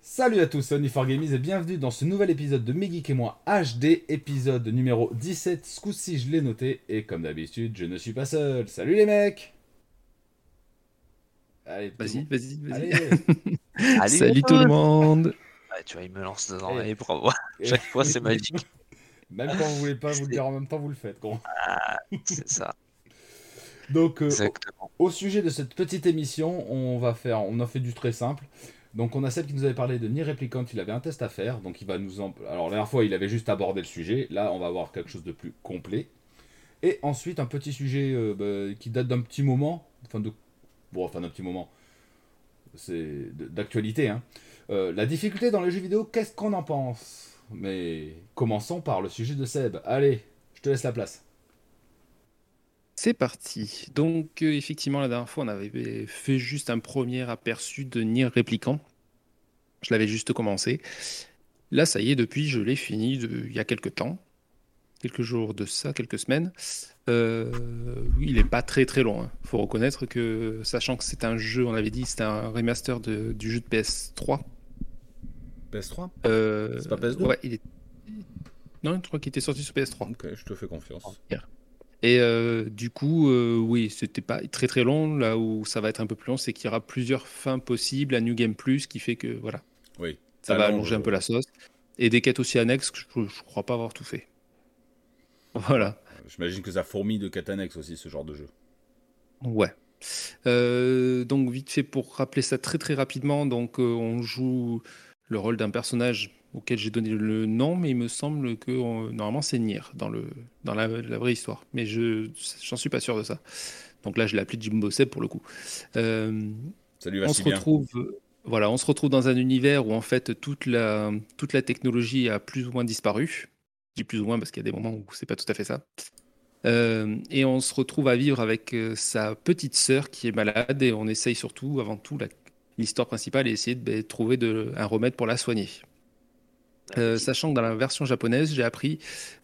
Salut à tous, c'est Only4Gamies et bienvenue dans ce nouvel épisode de Megeek et moi HD, épisode numéro 17. Ce coup-ci, je l'ai noté et comme d'habitude, je ne suis pas seul. Salut les mecs Allez, vas-y, vas-y, vas-y. Allez. Salut tout le monde. tu vois, il me lance dedans et bravo. Chaque fois, c'est magique. Même quand vous voulez pas vous le dire en même temps, vous le faites. Quoi. Ah, c'est ça. Donc, euh, au, au, sujet de cette petite émission, on va faire, on a fait du très simple. Donc, on a Seb qui nous avait parlé de Nier Replicant. Il avait un test à faire, donc il va nous en. Alors, la dernière fois, il avait juste abordé le sujet. Là, on va avoir quelque chose de plus complet. Et ensuite, un petit sujet euh, bah, qui date d'un petit moment, enfin de, bon, enfin d'un petit moment. C'est d'actualité. Hein. Euh, la difficulté dans les jeux vidéo, qu'est-ce qu'on en pense? Mais commençons par le sujet de Seb. Allez, je te laisse la place. C'est parti. Donc, euh, effectivement, la dernière fois, on avait fait juste un premier aperçu de Nier Replicant. Je l'avais juste commencé. Là, ça y est, depuis, je l'ai fini il y a quelques temps. Quelques jours de ça, quelques semaines. Euh, il n'est pas très très long. Il faut reconnaître que, sachant que c'est un jeu, on avait dit, c'est un remaster du jeu de PS3. PS3 euh, C'est pas PS2 Ouais, il est... Non, je crois qu'il était sorti sur PS3. Ok, je te fais confiance. Et euh, du coup, euh, oui, c'était pas très très long. Là où ça va être un peu plus long, c'est qu'il y aura plusieurs fins possibles, à New Game Plus, qui fait que voilà, oui, ça va allonger un peu la sauce. Et des quêtes aussi annexes, que je, je crois pas avoir tout fait. Voilà. J'imagine que ça fourmille de quêtes annexes aussi, ce genre de jeu. Ouais. Euh, donc vite fait pour rappeler ça très très rapidement, donc euh, on joue le rôle d'un personnage auquel j'ai donné le nom, mais il me semble que on, normalement c'est Nier dans, le, dans la, la vraie histoire. Mais je j'en suis pas sûr de ça. Donc là, je l'ai appelé Jimbo Seb pour le coup. Euh, Salut, on se retrouve, voilà, on se retrouve dans un univers où en fait toute la, toute la technologie a plus ou moins disparu. Je dis plus ou moins parce qu'il y a des moments où c'est pas tout à fait ça. Euh, et on se retrouve à vivre avec euh, sa petite sœur qui est malade et on essaye surtout, avant tout, l'histoire principale est essayer de bah, trouver de, un remède pour la soigner. Euh, sachant que dans la version japonaise, j'ai appris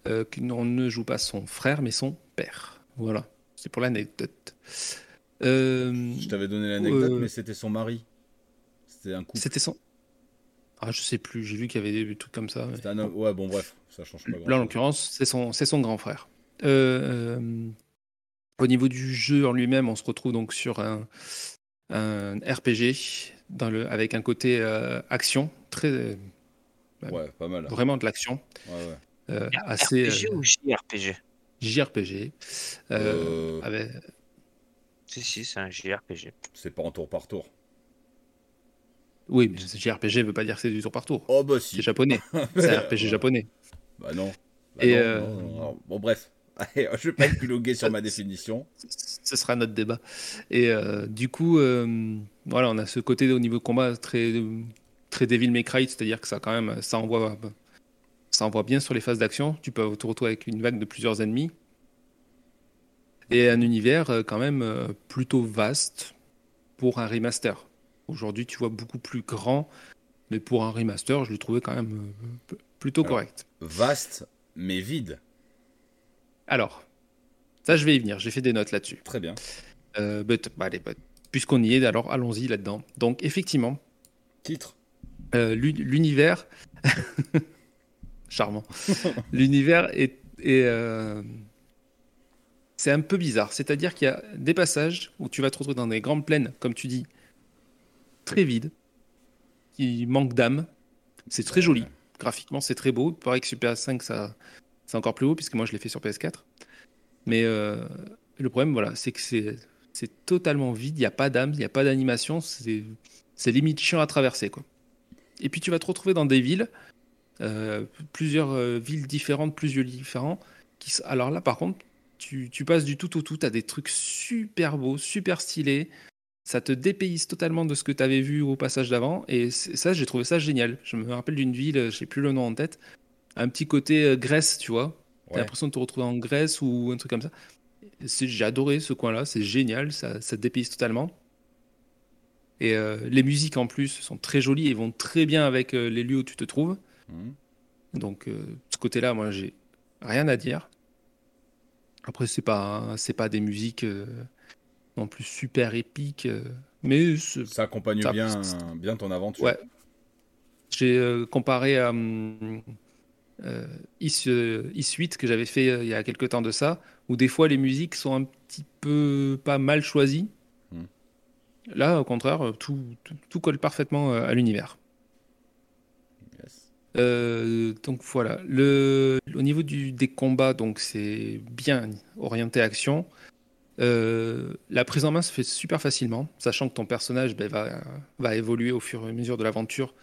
euh, qu'on ne joue pas son frère, mais son père. Voilà, c'est pour l'anecdote. Euh, Je t'avais donné l'anecdote, mais c'était son mari. C'était un couple. C'était son. Ah, je sais plus, j'ai vu qu'il y avait des trucs comme ça. Mais... Un... Ouais, bon, bref, ça change pas. Là, en l'occurrence, c'est son, son grand frère. au niveau du jeu en lui-même, on se retrouve donc sur un, un RPG dans le, avec un côté action très Ouais, pas mal. Vraiment de l'action. Ouais, ouais. Euh, assez, RPG ou JRPG JRPG. Euh, avec... Si, si, c'est un JRPG. C'est pas en tour par tour. Oui, mais JRPG veut pas dire que c'est du tour par tour. Oh bah si. C'est japonais. c'est un RPG japonais. Bah non. Bah Et non, euh... non, non, non. Bon, bref. Je vais pas épiloguer sur ma définition. Ce sera notre débat. Et euh, du coup, euh, voilà, on a ce côté au niveau combat très très Devil May Cry, c'est-à-dire que ça quand même ça envoie ça envoie bien sur les phases d'action. Tu peux te retrouver avec une vague de plusieurs ennemis et un univers euh, quand même plutôt vaste pour un remaster. Aujourd'hui, tu vois beaucoup plus grand, mais pour un remaster, je l'ai trouvé quand même plutôt Alors, correct. Vaste, mais vide. Alors, ça, je vais y venir. J'ai fait des notes là-dessus. Très bien. Euh, but, bah, allez, but. puisqu'on y est, alors allons-y là-dedans. Donc, effectivement. Titre. Euh, l'univers. Charmant. l'univers est. est euh... C'est un peu bizarre. C'est-à-dire qu'il y a des passages où tu vas te retrouver dans des grandes plaines, comme tu dis, très vides, qui manquent d'âme. C'est très joli. Graphiquement, c'est très beau. Pareil que sur PS5, ça, c'est encore plus haut, puisque moi, je l'ai fait sur PS4. Mais euh, le problème, voilà, c'est que c'est, totalement vide. Il n'y a pas d'âme, il n'y a pas d'animation. C'est, limite chiant à traverser, quoi. Et puis tu vas te retrouver dans des villes, euh, plusieurs euh, villes différentes, plusieurs lieux différents. Alors là, par contre, tu, passes du tout au tout. Tu as des trucs super beaux, super stylés. Ça te dépayse totalement de ce que tu avais vu au passage d'avant. Et ça, j'ai trouvé ça génial. Je me rappelle d'une ville, je n'ai plus le nom en tête, un petit côté euh, Grèce, tu vois. Tu as Ouais. l'impression de te retrouver en Grèce ou un truc comme ça. J'ai adoré ce coin-là, c'est génial, ça, ça te dépayse totalement. Et euh, les musiques en plus sont très jolies et vont très bien avec euh, les lieux où tu te trouves. Mhm. Donc, euh, ce côté-là, moi, j'ai rien à dire. Après, c'est pas, c'est pas des musiques non plus super épiques, mais ça accompagne bien, bien ton aventure. Ouais. J'ai comparé à hum, Is, 8 que j'avais fait il y a quelques temps de ça, où des fois les musiques sont un petit peu pas mal choisies. Hmm. Là, au contraire, tout, tout, colle parfaitement à l'univers. donc voilà. Le, au niveau du, des combats, donc c'est bien orienté action. la prise en main se fait super facilement, sachant que ton personnage ben, va, va évoluer au fur et à mesure de l'aventure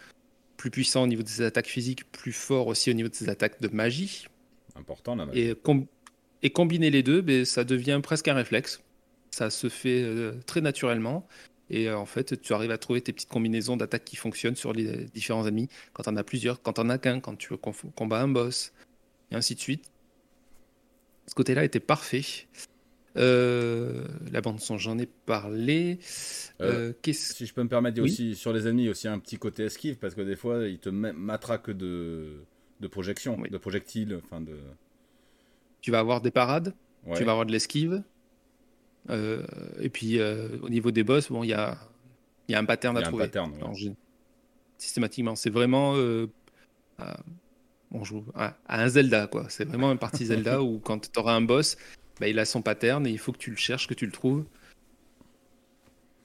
plus puissant au niveau de ses attaques physiques, plus fort aussi au niveau de ses attaques de magie. Important la magie. Et, et combiner les deux, ben, ça devient presque un réflexe. Ça se fait euh, très naturellement. Et euh, en fait, tu arrives à trouver tes petites combinaisons d'attaques qui fonctionnent sur les différents ennemis. Quand tu en as plusieurs, quand tu en as qu'un, quand tu combattre un boss, et ainsi de suite. Ce côté-là était parfait. Euh, la bande son, j'en ai parlé. Euh, euh, si je peux me permettre, aussi sur les ennemis aussi un petit côté esquive parce que des fois ils te matraquent de de projection, de projectiles, enfin de. Tu vas avoir des parades, tu vas avoir de l'esquive. et puis au niveau des boss, bon, il y a y a un pattern à trouver. Un pattern, Systématiquement, c'est vraiment on joue à, un Zelda quoi. C'est vraiment une partie Zelda où quand tu auras un boss, bah, il a son pattern et il faut que tu le cherches, que tu le trouves.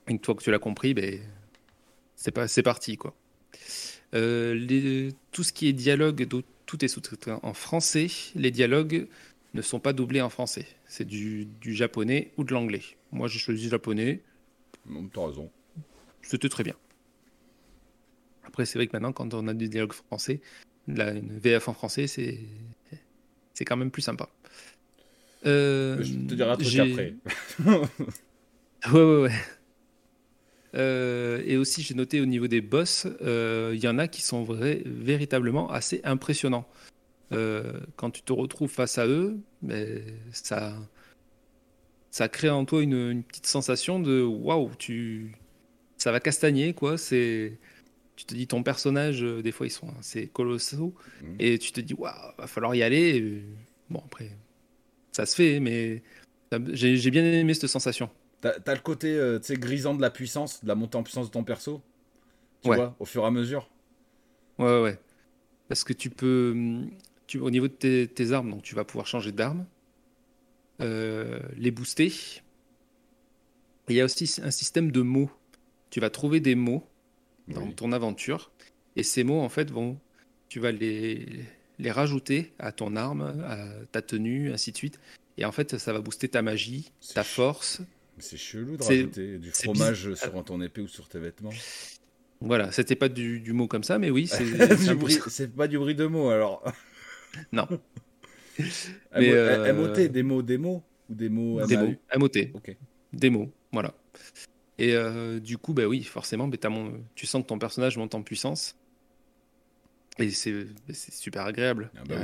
Une fois que tu l'as compris, ben, c'est pas, c'est parti quoi. Euh, les, tout ce qui est dialogue, tout est sous-titré en français. Les dialogues ne sont pas doublés en français. C'est du, du japonais ou de l'anglais. Moi, j'ai choisi japonais. T'as raison. C'était très bien. Après, c'est vrai que maintenant, quand on a du dialogue français, la, une VF en français, c'est, c'est quand même plus sympa. Euh, je te dirai un truc après. ouais, ouais, ouais. Euh, et aussi, j'ai noté au niveau des boss, euh, il y en a qui sont vrais, véritablement assez impressionnants. quand tu te retrouves face à eux, mais ça, ça crée en toi une, petite sensation de waouh, tu, ça va castagner quoi. C'est, tu te dis ton personnage, des fois ils sont assez colossaux, mmh. et tu te dis waouh, va falloir y aller. Bon après, ça se fait, mais j'ai bien aimé cette sensation. T'as as le côté euh, grisant de la puissance, de la montée en puissance de ton perso, tu vois, au fur et à mesure. Ouais, ouais. Parce que tu peux, tu, au niveau de tes, armes, donc tu vas pouvoir changer d'arme, euh, les booster. Il y a aussi un système de mots. Tu vas trouver des mots dans ton aventure, et ces mots en fait vont, tu vas les les rajouter à ton arme, à ta tenue, ainsi de suite. Et en fait, ça va booster ta magie, ta force. C'est chelou de rajouter du fromage sur ton épée ou sur tes vêtements. Voilà, c'était pas du, mot comme ça, mais oui, c'est pas du bruit de mots alors. non. mais euh... MOT, des mots, des mots ou des mots Des mots, MOT. Des mots, voilà. Et euh, du coup, bah oui, forcément, mon... tu sens que ton personnage monte en puissance. Et c'est super agréable. Ah bah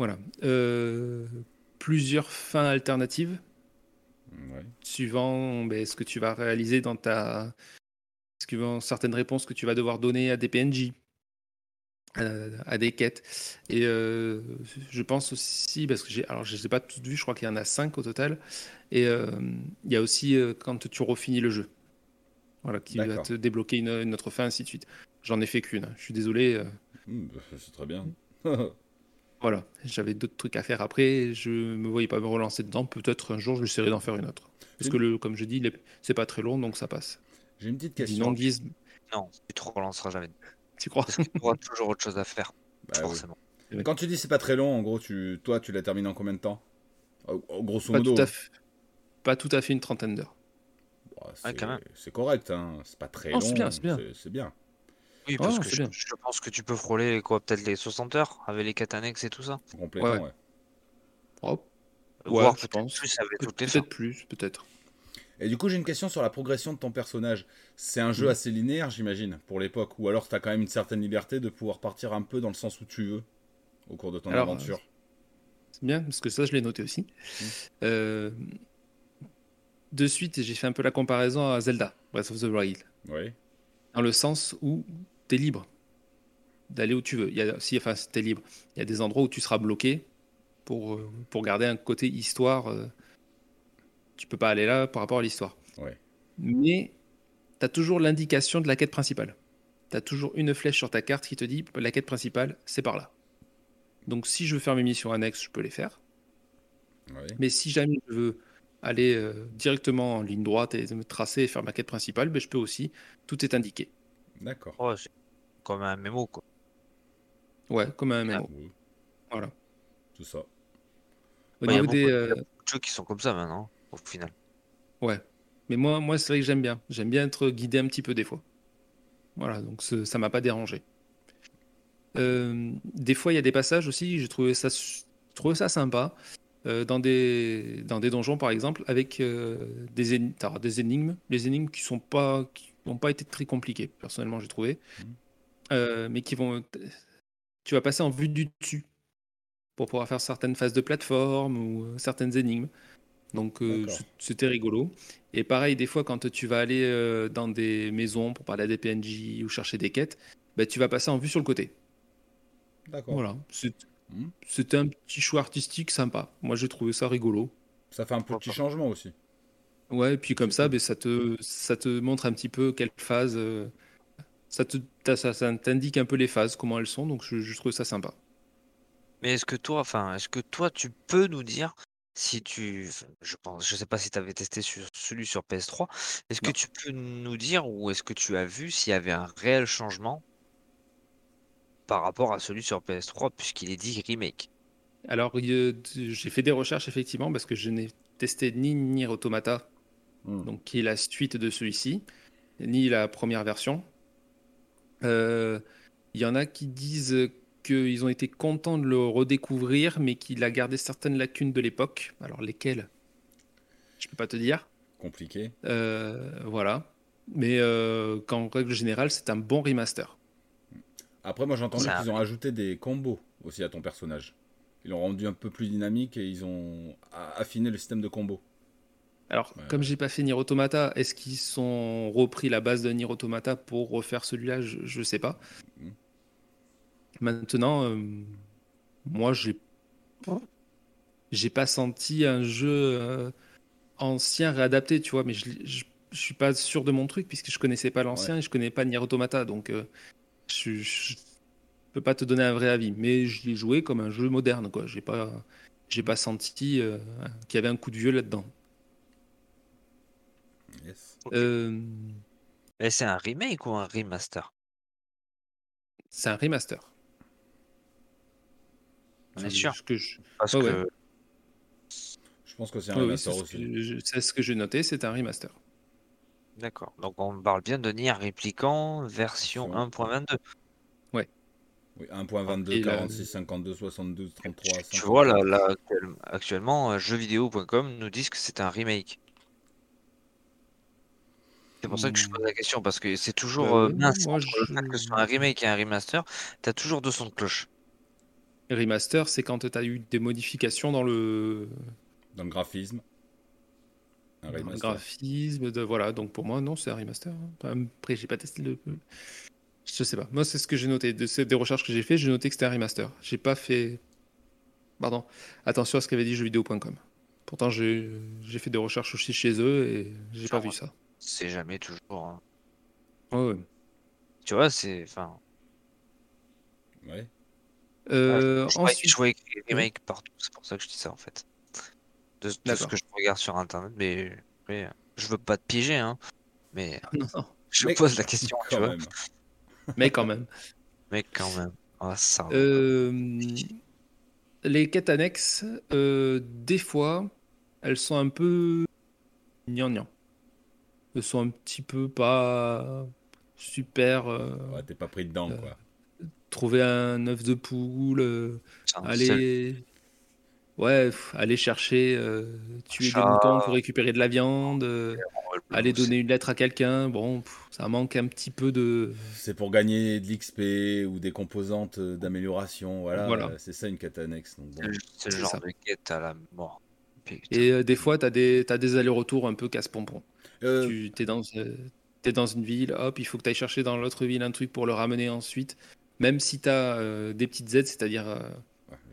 voilà. Euh, plusieurs fins alternatives. Suivant ben, ce que tu vas réaliser dans ta. Suivant certaines réponses que tu vas devoir donner à des PNJ, à, des quêtes. Et euh, je pense aussi, parce que j'ai. Alors, je ne les ai pas toutes vues, je crois qu'il y en a cinq au total. Et euh, il y a aussi quand tu refinis le jeu. Voilà, qui va te débloquer une, une, autre fin, ainsi de suite. J'en ai fait qu'une. Je suis désolé. Euh. Hmm, bah, c'est très bien. voilà, j'avais d'autres trucs à faire après. Je me voyais pas me relancer dedans. Peut-être un jour, je essaierai d'en faire une autre. Parce que, le, comme je dis, c'est pas très long, donc ça passe. J'ai une petite question. Non, tu te relanceras jamais. Tu crois? Tu auras toujours autre chose à faire. Bah forcément. Quand tu dis c'est pas très long, en gros, tu, toi, tu l'as terminé en combien de temps? Grosso modo. pas tout à fait une trentaine d'heures. Ah, c'est correct, hein. c'est pas très long. C'est bien, c'est bien. C'est bien. Oui, parce que je, pense que tu peux frôler quoi, peut-être les 60 heures avec les annexes et tout ça. Complètement, ouais. ouais. Voir je pense. plus Peut-être plus, peut-être. Et du coup, j'ai une question sur la progression de ton personnage. C'est un jeu mm. assez linéaire, j'imagine, pour l'époque, ou alors tu as quand même une certaine liberté de pouvoir partir un peu dans le sens où tu veux au cours de ton aventure. C'est bien, parce que ça, je l'ai noté aussi. Mm. Euh, de suite, j'ai fait un peu la comparaison à Zelda, Breath of the Wild. Oui. Dans le sens où tu es libre d'aller où tu veux. Il y a, si, enfin, tu es libre. Il y a des endroits où tu seras bloqué. pour, euh, pour garder un côté histoire. euh, tu peux pas aller là par rapport à l'histoire. Ouais. Mais tu as toujours l'indication de la quête principale. Tu as toujours une flèche sur ta carte qui te dit la quête principale, c'est par là. Donc si je veux faire mes missions annexes, je peux les faire. Ouais. Mais si jamais je veux aller euh, directement en ligne droite et me tracer et faire ma quête principale, ben, je peux aussi. Tout est indiqué. D'accord. C'est comme un mémo, quoi. Ouais, comme un MMO. Oui, Voilà. tout ça. Au Ouais, il y a niveau des, beaucoup- euh, beaucoup de jeux qui sont comme ça maintenant, au final. Ouais. Mais moi, moi c'est vrai que j'aime bien. J'aime bien être guidé un petit peu des fois. Voilà, donc ce- ça m'a pas dérangé. Euh, des fois, il y a des passages aussi, j'ai trouvé ça, trouvé ça sympa. euh, dans, des, dans des donjons, par exemple, avec euh, des, éni- t'as des énigmes. Les énigmes qui sont pas, qui n'ont pas été très compliquées, personnellement, j'ai trouvé. Euh, mais qui vont. Tu vas passer en vue du dessus pour pouvoir faire certaines phases de plateforme ou euh, certaines énigmes. Donc euh, c'était rigolo. Et pareil, des fois, quand tu vas aller euh, dans des maisons pour parler à des PNJ ou chercher des quêtes, bah, tu vas passer en vue sur le côté. D'accord. Voilà. C'est- Mhm. C'était un petit choix artistique sympa. Moi, j'ai trouvé ça rigolo. Ça fait un petit changement aussi. Ouais, et puis comme ça, ben, ça, te, ça te montre un petit peu quelle phase. euh, ça t'indique un peu les phases, comment elles sont. Donc je, je trouve ça sympa. Mais est-ce que toi, enfin, est-ce que toi, tu peux nous dire si tu, je pense, je sais pas si tu avais testé sur celui sur PS3, est-ce que tu peux nous dire ou est-ce que tu as vu s'il y avait un réel changement par rapport à celui sur PS3 puisqu'il est dit remake? Alors, j'ai fait des recherches effectivement parce que je n'ai testé ni Nier Automata, Hmm. donc qui est la suite de celui-ci, ni la première version. Euh, Il y en a qui disent qu'ils ont été contents de le redécouvrir, mais qu'il a gardé certaines lacunes de l'époque. Alors lesquelles? Je peux pas te dire. Compliqué. Euh, voilà. Mais euh, qu'en règle générale, c'est un bon remaster. Après, moi j'ai entendu Ça qu'ils ont ajouté des combos aussi à ton personnage. Ils l'ont rendu un peu plus dynamique et ils ont affiné le système de combos. Alors, Ouais. comme j'ai pas fait Nier Automata, est-ce qu'ils sont repris la base de Nier Automata pour refaire celui-là? Je, je sais pas. Mhm. Maintenant, euh, moi, j'ai j'ai pas senti un jeu euh, ancien réadapté, tu vois, mais je, je, je suis pas sûr de mon truc puisque je connaissais pas l'ancien et je connais pas Nier Automata, donc euh, je, je peux pas te donner un vrai avis. Mais je l'ai joué comme un jeu moderne, quoi. J'ai pas j'ai pas senti qu'il y avait un coup de vieux là-dedans. Euh, c'est un remake ou un remaster? c'est un remaster. On est sûr? que je- Parce Ouais, que Je pense que c'est un ouais, remaster aussi. c'est ce que j'ai noté, c'est un remaster. D'accord. Donc on parle bien de Nier Replicant version Version. 1.22. Oui, 1.22, Et la- 46, 52, 72, 33, Tu, tu 50. vois là, là actuel- actuellement, euh, jeuxvideo.com nous disent que c'est un remake. C'est pour ça que je pose la question parce que c'est toujours Bah euh, mince moi, entre le je- fait que ce soit un remake et un remaster. T'as toujours deux sons de cloche. Remaster, c'est quand tu as eu des modifications dans le, Dans le graphisme. Un dans le remaster. graphisme. De, voilà, donc pour moi, non, c'est un remaster. hein. Après, j'ai pas testé le. Je sais pas. Moi, c'est ce que j'ai noté. De ces- des recherches que j'ai fait, j'ai noté que c'était un remaster. J'ai pas fait. Pardon. Attention à ce qu'avait dit jeuxvideo.com. Pourtant, j'ai j'ai fait des recherches aussi chez eux et j'ai pas vu ça. C'est jamais toujours. hein. Ouais, ouais. Tu vois, c'est. Enfin. Ouais. Euh, je, vois, ensuite, je vois écrit remake partout. C'est pour ça que je dis ça en fait. De, de ce que je regarde sur internet, mais après, je veux pas te piéger, hein. Mais non, non, je Mais- pose la question, tu Quand vois. même. mais quand même. Mais quand même. Ah, ça. Euh, les quêtes annexes, euh, des fois, elles sont un peu gnangnan. Elles sont un petit peu pas super. euh, Ouais, t'es pas pris dedans, Euh, quoi. trouver un œuf de poule, euh, aller. Ouais, pff, aller chercher, euh, tuer des moutons pour récupérer de la viande, euh, aller donner une lettre à quelqu'un. Bon, pff, ça manque un petit peu de. C'est pour gagner de l'XP ou des composantes d'amélioration. Voilà, Voilà. c'est ça une quête annexe. donc bon. C'est le- genre ça. de quête à la mort. Putain. Et euh, des fois, tu as des, t'as des allers-retours un peu casse-pompon. Euh, Tu es dans, euh, t'es dans une ville, hop, il faut que tu ailles chercher dans l'autre ville un truc pour le ramener ensuite. Même si tu as des petites aides, c'est-à-dire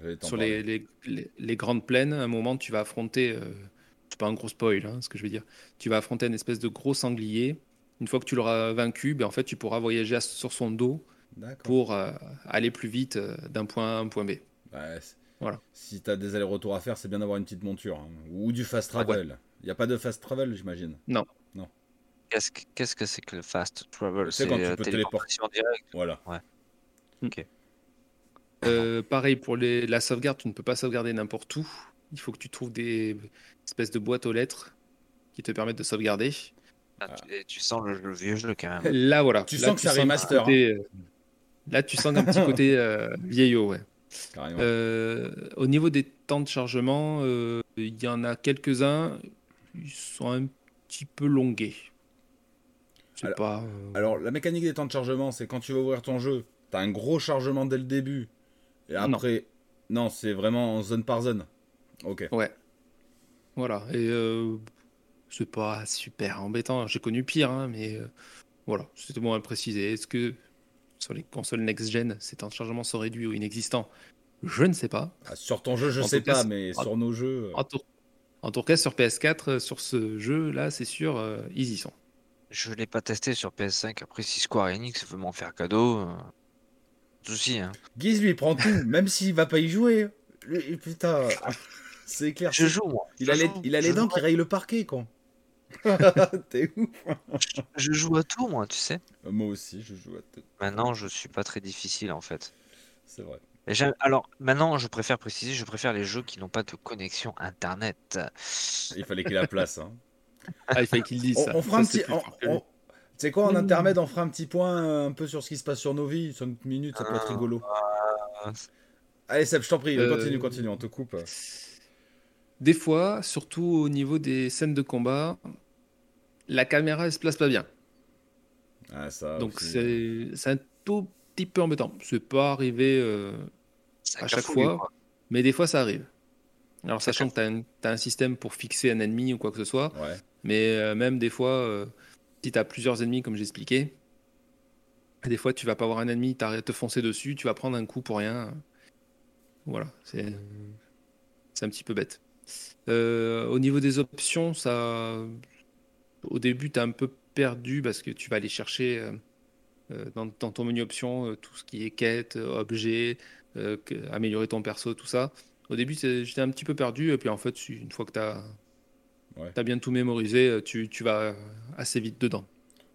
euh, sur les, les, les, grandes plaines, à un moment, tu vas affronter, euh, c'est pas un gros spoil, hein, ce que je veux dire, tu vas affronter une espèce de gros sanglier. Une fois que tu l'auras vaincu, ben, en fait, tu pourras voyager sur son dos pour euh, aller plus vite euh, d'un point A à un point B. voilà. Si tu as des allers-retours à faire, c'est bien d'avoir une petite monture hein, ou du fast ah travel. Il n'y a pas de fast travel, j'imagine Non. Non. Qu'est-ce que c'est que le fast travel? C'est quand tu peux téléporter. direct. Voilà. Ouais. Ok. Euh, pareil pour les, la sauvegarde, tu ne peux pas sauvegarder n'importe où. Il faut que tu trouves des espèces de boîtes aux lettres qui te permettent de sauvegarder. Ah, tu, sens le, vieux jeu quand même. Là, voilà. Tu sens que ça remaster. Hein. Euh, là, tu sens un petit côté euh, vieillot, ouais. au niveau des temps de chargement, il y en a quelques-uns, ils sont un petit peu longués. Alors, pas, alors, la mécanique des temps de chargement, c'est quand tu vas ouvrir ton jeu, tu as un gros chargement dès le début et après, non, c'est vraiment zone par zone. Ok. Ouais. Voilà. Et euh, c'est pas super embêtant. J'ai connu pire, hein, mais euh, voilà, c'était bon à préciser. Est-ce que sur les consoles next-gen, ces temps de chargement sont réduits ou inexistants? Je ne sais pas. Ah, sur ton jeu, je sais pas, mais sur nos jeux. Euh. En, tout cas, sur PS4, sur ce jeu-là, c'est sûr, ils y sont. Je l'ai pas testé sur PS5. Après, si Square Enix veut m'en faire cadeau, souci. Hein. Guise lui prend tout, même s'il va pas y jouer. putain, c'est clair. Je joue, moi. Il, a, les, il a les dents qui rayent le parquet, quoi. T'es ouf. Je joue à tout, moi, tu sais. Euh, moi aussi, je joue à tout. Maintenant, je suis pas très difficile, en fait. C'est vrai. Alors, maintenant, je préfère préciser, je préfère les jeux qui n'ont pas de connexion Internet. Il fallait qu'il ait la place. Hein. Ah, il fallait qu'il dise ça. On, fera un petit... Tu sais quoi, en intermède, on fera un petit point un peu sur ce qui se passe sur nos vies. 5 minutes, ça peut être rigolo. Ah. Allez, Seb, je t'en prie, euh, continue, continue, on te coupe. Des fois, surtout au niveau des scènes de combat, la caméra elle se place pas bien. Ah, ça Donc c'est un tout petit peu embêtant. C'est pas arrivé euh, à chaque fois, mais des fois ça arrive. Alors, sachant que tu as, un système pour fixer un ennemi ou quoi que ce soit, mais euh, même des fois, si tu as plusieurs ennemis, comme j'expliquais, des fois tu vas pas avoir un ennemi, tu à te foncer dessus, tu vas prendre un coup pour rien. Voilà, c'est un petit peu bête. Euh, au niveau des options, ça, au début, tu es un peu perdu parce que tu vas aller chercher euh, euh, dans, ton menu options tout ce qui est quête, objet, améliorer ton perso, tout ça. Au début, j'étais un petit peu perdu, et puis en fait, une fois que tu as bien tout mémorisé, euh, tu, tu, vas assez vite dedans.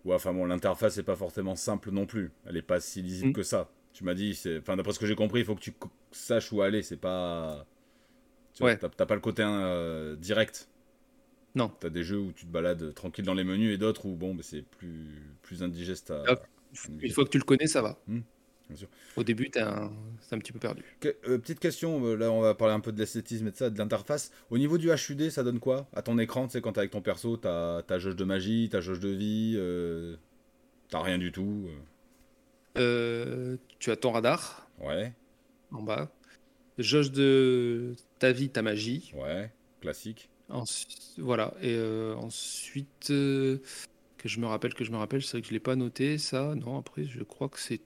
Ouais, enfin bon, l'interface n'est pas forcément simple non plus. Elle n'est pas si lisible mm. que ça. Tu m'as dit, enfin, d'après ce que j'ai compris, il faut que tu saches où aller. C'est pas. Tu ouais. T'as pas le côté euh, direct. Non. Tu as des jeux où tu te balades tranquille dans les menus et d'autres où bon, bah, c'est plus, plus indigeste à. Une fois que tu le connais, ça va. Au début, tu un... un petit peu perdu. Euh, petite question, euh, là on va parler un peu de l'esthétisme et de ça, de l'interface. Au niveau du HUD, ça donne quoi? À ton écran, tu sais, quand t'es avec ton perso, t'as ta jauge de magie, ta jauge de vie, euh... t'as rien du tout. Euh. tu as ton radar. Ouais. En bas. Jauge de ta vie, ta magie. Ouais, classique. voilà, et ensuite, que je me rappelle, que je me rappelle, c'est vrai que je l'ai pas noté, ça. Non, après, je crois que c'est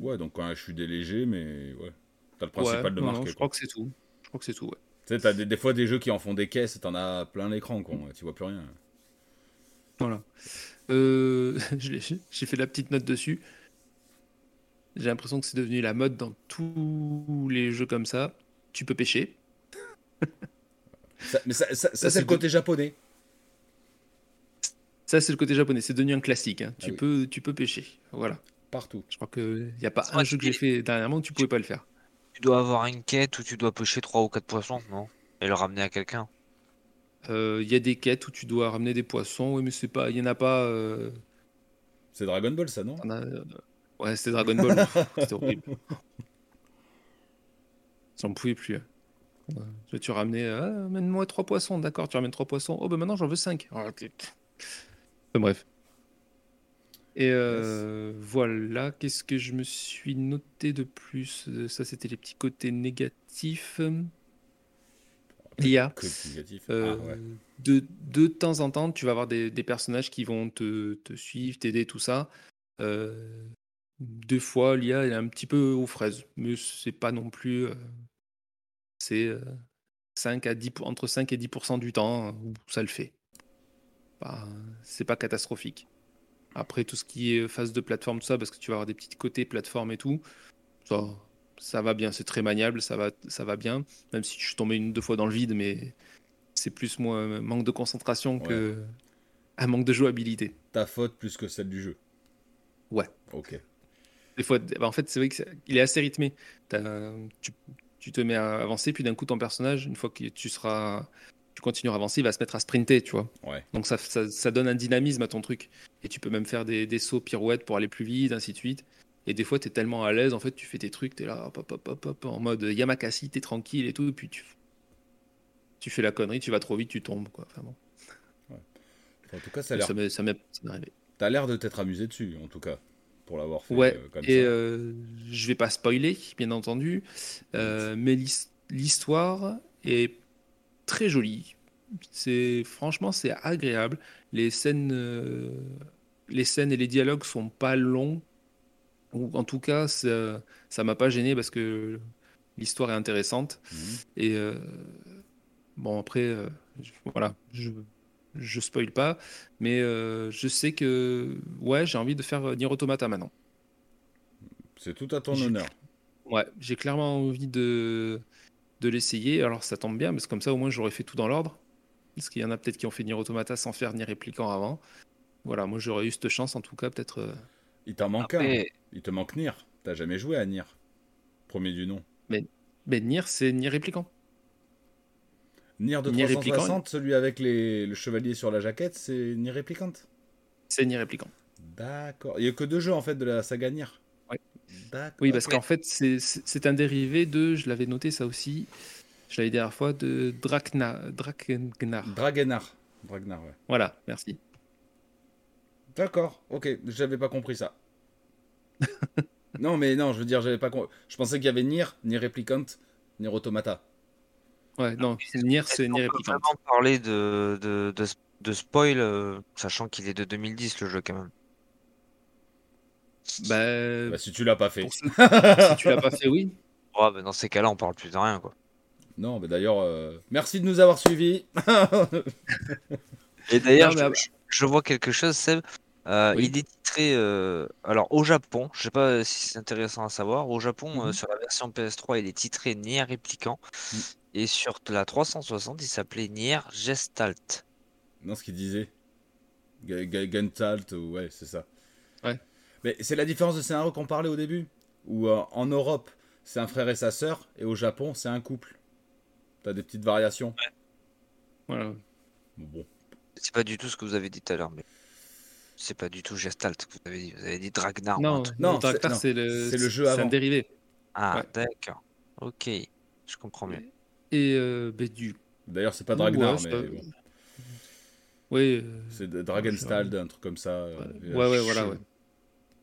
Ouais, donc un HUD léger, mais ouais. T'as le principal de marquer. je crois que c'est tout. Je crois que c'est tout, ouais. Tu sais, t'as des, des, fois des jeux qui en font des caisses et t'en as plein l'écran, quoi. Tu vois plus rien. Voilà. Euh, j'ai fait la petite note dessus. J'ai l'impression que c'est devenu la mode dans tous les jeux comme ça. Tu peux pêcher. mais ça, ça, c'est le côté japonais. Ça, c'est le côté japonais. C'est devenu un classique. Hein. Ah tu, peux, tu peux pêcher. Voilà partout. Je crois qu'il n'y a pas un jeu que j'ai fait dernièrement où tu pouvais pas le faire. Tu dois avoir une quête où tu dois pêcher 3 ou 4 poissons, non? Et le ramener à quelqu'un. Euh, il y a des quêtes où tu dois ramener des poissons, oui, mais c'est pas, il y en a pas. Euh, c'est Dragon Ball, ça, non? Euh, Ouais, c'était Dragon Ball. c'était horrible. J'en pouvais plus. Tu ramener, ah, amène-moi 3 poissons, d'accord, tu ramènes 3 poissons. Oh, ben maintenant j'en veux 5. bref. Et euh, voilà, qu'est-ce que je me suis noté de plus? Euh, Ça, c'était les petits côtés négatifs. L'IA. Euh, ah, de, de temps en temps, tu vas avoir des, des personnages qui vont te, te suivre, t'aider, tout ça. Euh, deux fois, l'IA est un petit peu aux fraises, mais c'est pas non plus c'est 5 à 10, entre 5 et 10% du temps où ça le fait. c'est pas catastrophique. Après, tout ce qui est phase de plateforme, tout ça, parce que tu vas avoir des petits côtés plateforme et tout, ça, ça va bien, c'est très maniable, ça va, ça va bien. Même si je suis tombé une deux fois dans le vide, mais c'est plus moi un manque de concentration que un manque de jouabilité. Ta faute plus que celle du jeu. Ouais. Ok. Des fois, bah, en fait, c'est vrai qu'il est assez rythmé. Tu, tu, te mets à avancer, puis d'un coup, ton personnage, une fois que tu seras, tu continues à avancer, il va se mettre à sprinter, tu vois. Ouais. Donc ça, ça, ça, donne un dynamisme à ton truc. Et tu peux même faire des, des sauts pirouettes pour aller plus vite, ainsi de suite. Et des fois, tu es tellement à l'aise, en fait, tu fais tes trucs, tu es là, hop, hop, hop, hop, en mode Yamakasi, tu es tranquille et tout, et puis tu, tu fais la connerie, tu vas trop vite, tu tombes, quoi. Enfin bon. En tout cas, ça a l'air. Ça m'est arrivé. T'as l'air de t'être amusé dessus, en tout cas, pour l'avoir fait ouais, euh, comme et ça. Euh, je vais pas spoiler, bien entendu, euh, mais l'histoire est très jolie. C'est franchement, c'est agréable. Les scènes, euh, les scènes et les dialogues sont pas longs. Ou en tout cas, ça, ça m'a pas gêné parce que l'histoire est intéressante. Mhm. Et euh, bon, après, euh, je- voilà, je je spoil pas, mais je sais que ouais, j'ai envie de faire Nier Automata maintenant. C'est tout à ton honneur. Ouais, j'ai clairement envie de de l'essayer. Alors ça tombe bien parce que comme ça au moins j'aurais fait tout dans l'ordre. Parce qu'il y en a peut-être qui ont fait Nier Automata sans faire Nier Répliquant avant. Voilà, moi j'aurais eu cette chance en tout cas peut-être. euh, Il t'en manque un. Il te manque Nier. T'as jamais joué à Nier. Premier du nom. Mais Nier c'est Nier Répliquant. Nier de Nier 360, celui avec les... le chevalier sur la jaquette, c'est Nier Replicant. C'est Nier Répliquant. D'accord. Il n'y a que deux jeux en fait de la saga Nier. Oui, parce qu'en fait, c'est- un dérivé de, je l'avais noté ça aussi, je l'avais dit la dernière fois, de Drakna, Drakengnar. Dragenar. Dragnar, ouais. Voilà, merci. D'accord, ok, j'avais pas compris ça. non, mais non, je veux dire, j'avais pas com- Je pensais qu'il y avait Nier, Nier Replicant, Nier Automata. Ouais, non, Nier, c'est est-ce qu'on Nier peut Replicant. vraiment parler de, de, de, de spoil, euh, sachant qu'il est de 2010 le jeu quand même. Bah, Bah, si tu l'as pas fait. ceux- si tu l'as pas fait, oui. Ouais, bah, dans ces cas-là, on parle plus de rien quoi. Non, mais d'ailleurs, euh, merci de nous avoir suivis. Et d'ailleurs, je, je vois quelque chose, Seb. Euh, Oui. Il est titré, euh, alors au Japon, je sais pas si c'est intéressant à savoir, au Japon, euh, Mhm. sur la version PS3, il est titré Nier Replicant, Mhm. et sur la 360, il s'appelait Nier Gestalt. non, ce qu'il disait. G- G- Gestalt, ou- ouais, c'est ça. Ouais. Mais c'est la différence de scénario qu'on parlait au début. Où euh, en Europe, c'est un frère et sa sœur, et au Japon, c'est un couple. T'as des petites variations. Voilà. Bon. C'est pas du tout ce que vous avez dit tout à l'heure, mais c'est pas du tout Gestalt que vous avez dit. Vous avez dit Dragnar. Non. Non, Draktar, c'est- le, c'est le jeu c'est avant. un dérivé. Ah, Ouais. d'accord. Ok, je comprends mieux. Et euh, bah, du D'ailleurs, c'est pas Dragnar, Ouais, mais bon. Oui. euh, C'est de Dragonstald, un truc comme ça. euh, Ouais, ouais, ouais, voilà, ouais.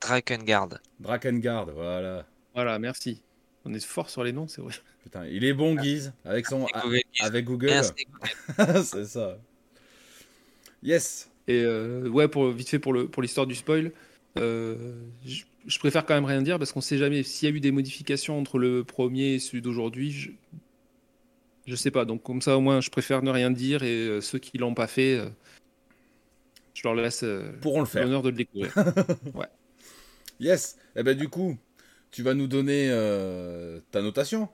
Drakengard. Drakengard, voilà. Voilà, merci. On est fort sur les noms, c'est vrai. Putain, il est bon, Guise, avec son, avec Google. C'est ça. Yes. Et euh, ouais, pour, vite fait pour le pour l'histoire du spoil, euh, je, je préfère quand même rien dire parce qu'on sait jamais s'il y a eu des modifications entre le premier et celui d'aujourd'hui. Je, je sais pas. Donc comme ça au moins, je préfère ne rien dire et euh, ceux qui l'ont pas fait, euh, je leur laisse euh, Pourrons le faire. l'honneur de le découvrir. Yes. Et ben du coup, tu vas nous donner euh, ta notation.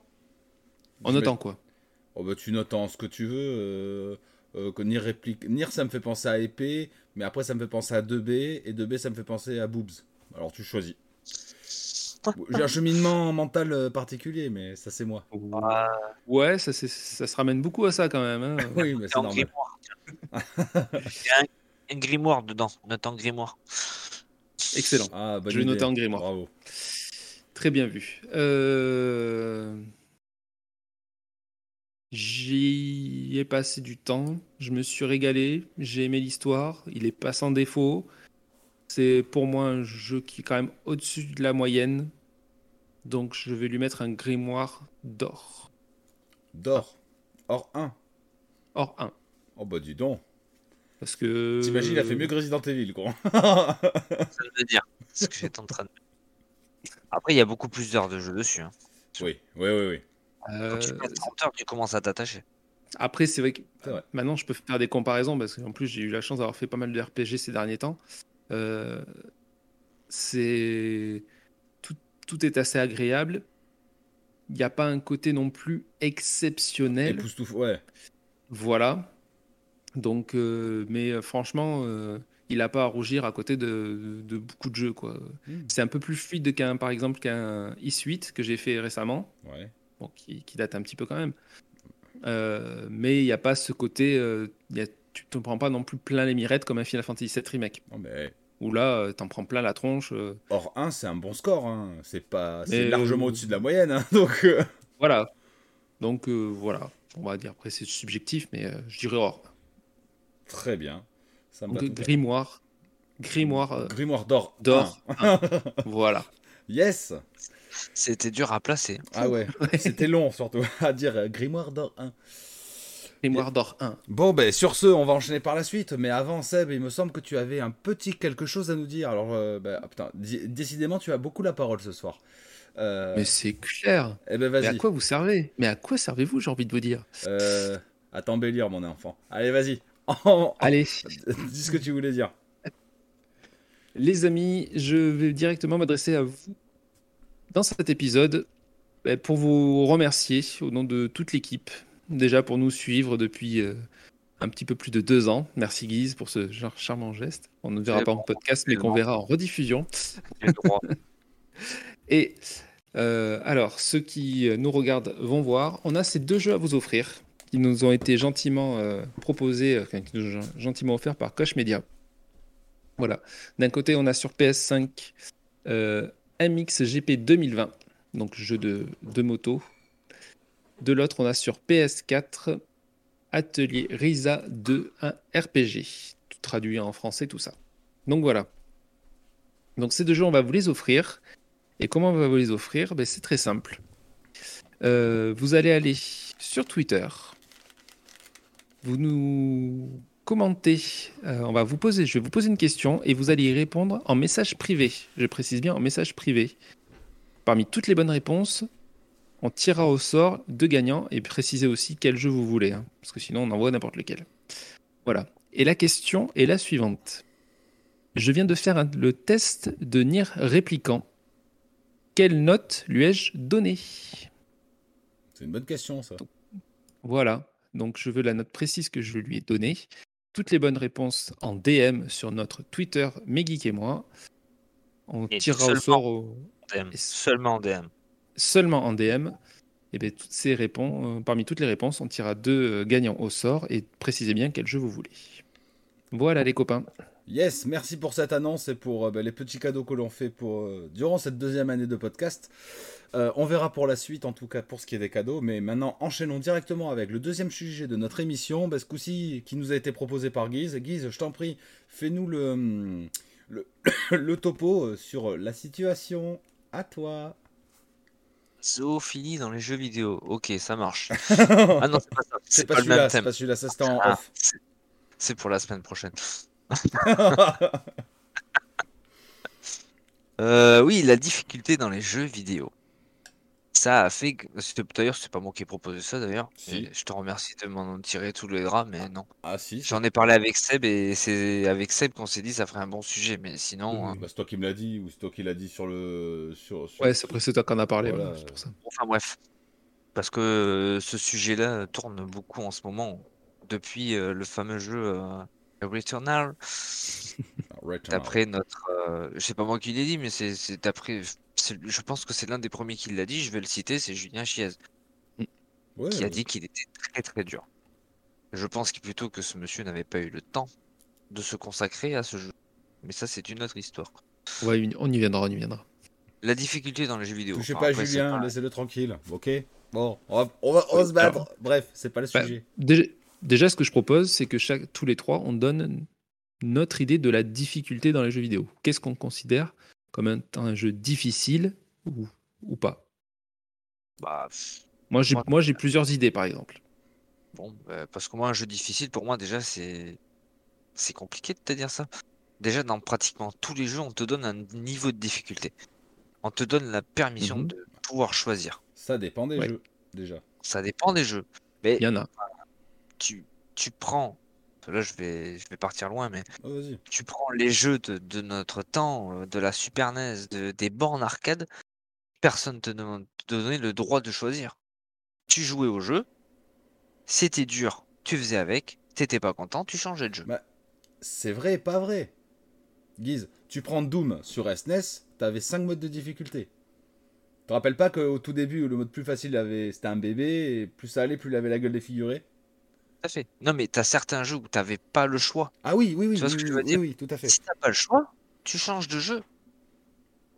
en notant quoi? Oh bah tu notes en ce que tu veux. Euh, euh, que Nier réplique. Nier ça me fait penser à épée, mais après ça me fait penser à 2B et 2B ça me fait penser à boobs. Alors tu choisis. J'ai un cheminement mental particulier, mais ça c'est moi. Ah, Ouais, ça, c'est- ça se ramène beaucoup à ça quand même. hein. Oui, mais c'est normal. grimoire. Il y a un, un grimoire dedans. Note en grimoire. Excellent. Ah, Je vais idée. noter en grimoire. Bravo. Très bien vu. Euh, J'y ai passé du temps, je me suis régalé, j'ai aimé l'histoire, il est pas sans défaut. C'est pour moi un jeu qui est quand même au-dessus de la moyenne. Donc je vais lui mettre un grimoire d'or. D'or. Or 1. Or 1. Oh bah dis donc. Parce que. T'imagines, il a fait mieux que Resident Evil, quoi. Ça veut dire. C'est ce que j'étais en train de. Après, il y a beaucoup plus d'heures de jeu dessus. hein. oui, oui, oui, oui. Quand tu passes 30 heures, tu commences à t'attacher. Après, c'est vrai que maintenant, je peux faire des comparaisons parce qu'en plus, j'ai eu la chance d'avoir fait pas mal de RPG ces derniers temps. Euh, c'est tout, tout, est assez agréable. Il n'y a pas un côté non plus exceptionnel. ouais. Voilà. Donc, euh, mais euh, franchement, il n'a pas à rougir à côté de, de beaucoup de jeux. quoi. Hmm. C'est un peu plus fluide qu'un, par exemple, qu'un e que j'ai fait récemment. Ouais. Bon, qui, qui, date un petit peu quand même. Euh, mais il n'y a pas ce côté. Euh, y a, tu ne prends pas non plus plein les mirettes comme un Final Fantasy VII Remake. Non, mais... Où là, euh, t'en prends plein la tronche. Or 1, c'est un bon score. Hein. C'est pas, c'est largement au-dessus de la moyenne. Hein. Donc voilà. Donc voilà. On va dire après c'est subjectif, mais je dirais or. Très bien. Ça me grimoire. Grimoire. Grimoire d'or. D'or. voilà. Yes. C'était dur à placer. Ah ouais, c'était long surtout à dire euh, Grimoire d'or 1. Grimoire d'or 1. Bon, ben sur ce, on va enchaîner par la suite. Mais avant, Seb, il me semble que tu avais un petit quelque chose à nous dire. Alors, euh, ben, ah, putain, décidément, tu as beaucoup la parole ce soir. Euh, mais c'est clair. Eh ben, vas-y. Mais à quoi vous servez? Mais à quoi servez-vous, j'ai envie de vous dire? Euh, À t'embellir, mon enfant. Allez, vas-y. Allez. Dis ce que tu voulais dire. Les amis, je vais directement m'adresser à vous dans cet épisode bah, pour vous remercier au nom de toute l'équipe, déjà pour nous suivre depuis euh, un petit peu plus de deux ans. Merci Guise pour ce genre charmant geste. On ne verra pas en podcast, mais qu'on verra en rediffusion. Et euh, alors, ceux qui nous regardent vont voir, on a ces deux jeux à vous offrir nous ont été gentiment euh, proposés, qui nous ont gentiment offerts par Koch Media. Voilà. D'un côté, on a sur PS5 MXGP 2020, donc jeu de, de moto. De l'autre, on a sur PS4 Atelier Risa 2, un RPG. Tout traduit en français, tout ça. Donc voilà. Donc ces deux jeux, on va vous les offrir. Et comment on va vous les offrir? Ben, C'est très simple. Euh, vous allez aller sur Twitter. Vous nous commenter. Euh, on va vous poser, je vais vous poser une question et vous allez y répondre en message privé. Je précise bien en message privé. Parmi toutes les bonnes réponses, on tirera au sort deux gagnants et précisez aussi quel jeu vous voulez, hein, parce que sinon on envoie n'importe lequel. Voilà. Et la question est la suivante. Je viens de faire le test de Nier Répliquant. Quelle note lui ai-je donné C'est une bonne question, ça. voilà. Donc je veux la note précise que je lui ai donnée toutes les bonnes réponses en DM sur notre Twitter, Megeek et moi. On tirera au sort au... Seulement en DM. Seulement en DM. Et bien, toutes ces réponses, euh, parmi toutes les réponses, on tirera deux euh, gagnants au sort et précisez bien quel jeu vous voulez. Voilà les copains. Yes, merci pour cette annonce et pour euh, ben, les petits cadeaux que l'on fait pour, durant cette deuxième année de podcast. Euh, on verra pour la suite, en tout cas pour ce qui est des cadeaux. Mais maintenant, enchaînons directement avec le deuxième sujet de notre émission, ben, ce coup-ci qui nous a été proposé par Guise. Guise, je t'en prie, fais-nous le, le, topo euh, sur la situation. À toi. Zoophilie dans les jeux vidéo. Ok, ça marche. ah non, c'est pas ça. C'est pas, celui-là, c'est pas celui-là, c'est en ah, off. C'est pour la semaine prochaine. Euh, oui, la difficulté dans les jeux vidéo ça a fait que. D'ailleurs, c'est pas moi qui ai proposé ça d'ailleurs. Je te remercie de m'en tirer tous les draps, mais non. Ah si. J'en ai parlé avec Seb et c'est avec Seb qu'on s'est dit ça ferait un bon sujet, mais sinon. Hein. Bah, c'est toi qui me l'as dit ou c'est toi qui l'as dit sur le. Sur, Ouais, c'est après c'est toi qu'on a parlé. Enfin bref. Parce que euh, ce sujet-là tourne beaucoup en ce moment depuis euh, le fameux jeu euh, Returnal. D'après notre. je sais pas moi qui l'ai dit, mais c'est d'après je pense que c'est l'un des premiers qui l'a dit, je vais le citer, c'est Julien Chiez. Qui a dit qu'il était très très dur. Je pense plutôt que ce monsieur n'avait pas eu le temps de se consacrer à ce jeu. Mais ça, c'est une autre histoire. Ouais, on y viendra, on y viendra. La difficulté dans les jeux vidéo. Touchez pas Julien, laissez-le tranquille, ok? Bon, on va, se battre. Bref, c'est pas le bah, sujet. déjà, ce que je propose, c'est que chaque, tous les trois, on donne notre idée de la difficulté dans les jeux vidéo. Qu'est-ce qu'on considère comme un, un jeu difficile ou, ou pas? Bah, Moi, j'ai, moi, plusieurs idées, par exemple. Bon, bah, parce que moi, un jeu difficile, pour moi, déjà, c'est, c'est compliqué de te dire ça. Déjà, dans pratiquement tous les jeux, on te donne un niveau de difficulté. On te donne la permission mhm. de pouvoir choisir. Ça dépend des jeux. déjà. Ça dépend des jeux. Mais Il y en a. tu, tu prends. Là, je vais, je vais partir loin, mais Oh, vas-y. tu prends les jeux de, de notre temps, euh, de la Super NES, de, des bornes arcade, personne te demande te donner le droit de choisir. Tu jouais au jeu, c'était dur, tu faisais avec, t'étais pas content, tu changeais de jeu. Bah, c'est vrai et pas vrai. Guise, tu prends Doom sur SNES, t'avais 5 modes de difficulté. Tu te rappelles pas qu'au tout début, le mode plus facile avait c'était un bébé, et plus ça allait, plus il avait la gueule défigurée à fait. Non, mais t'as certains jeux où t'avais pas le choix. Ah oui, oui, oui, Tu vois ce oui, que je oui, veux dire oui, oui, tout à fait. Si t'as pas le choix, tu changes de jeu.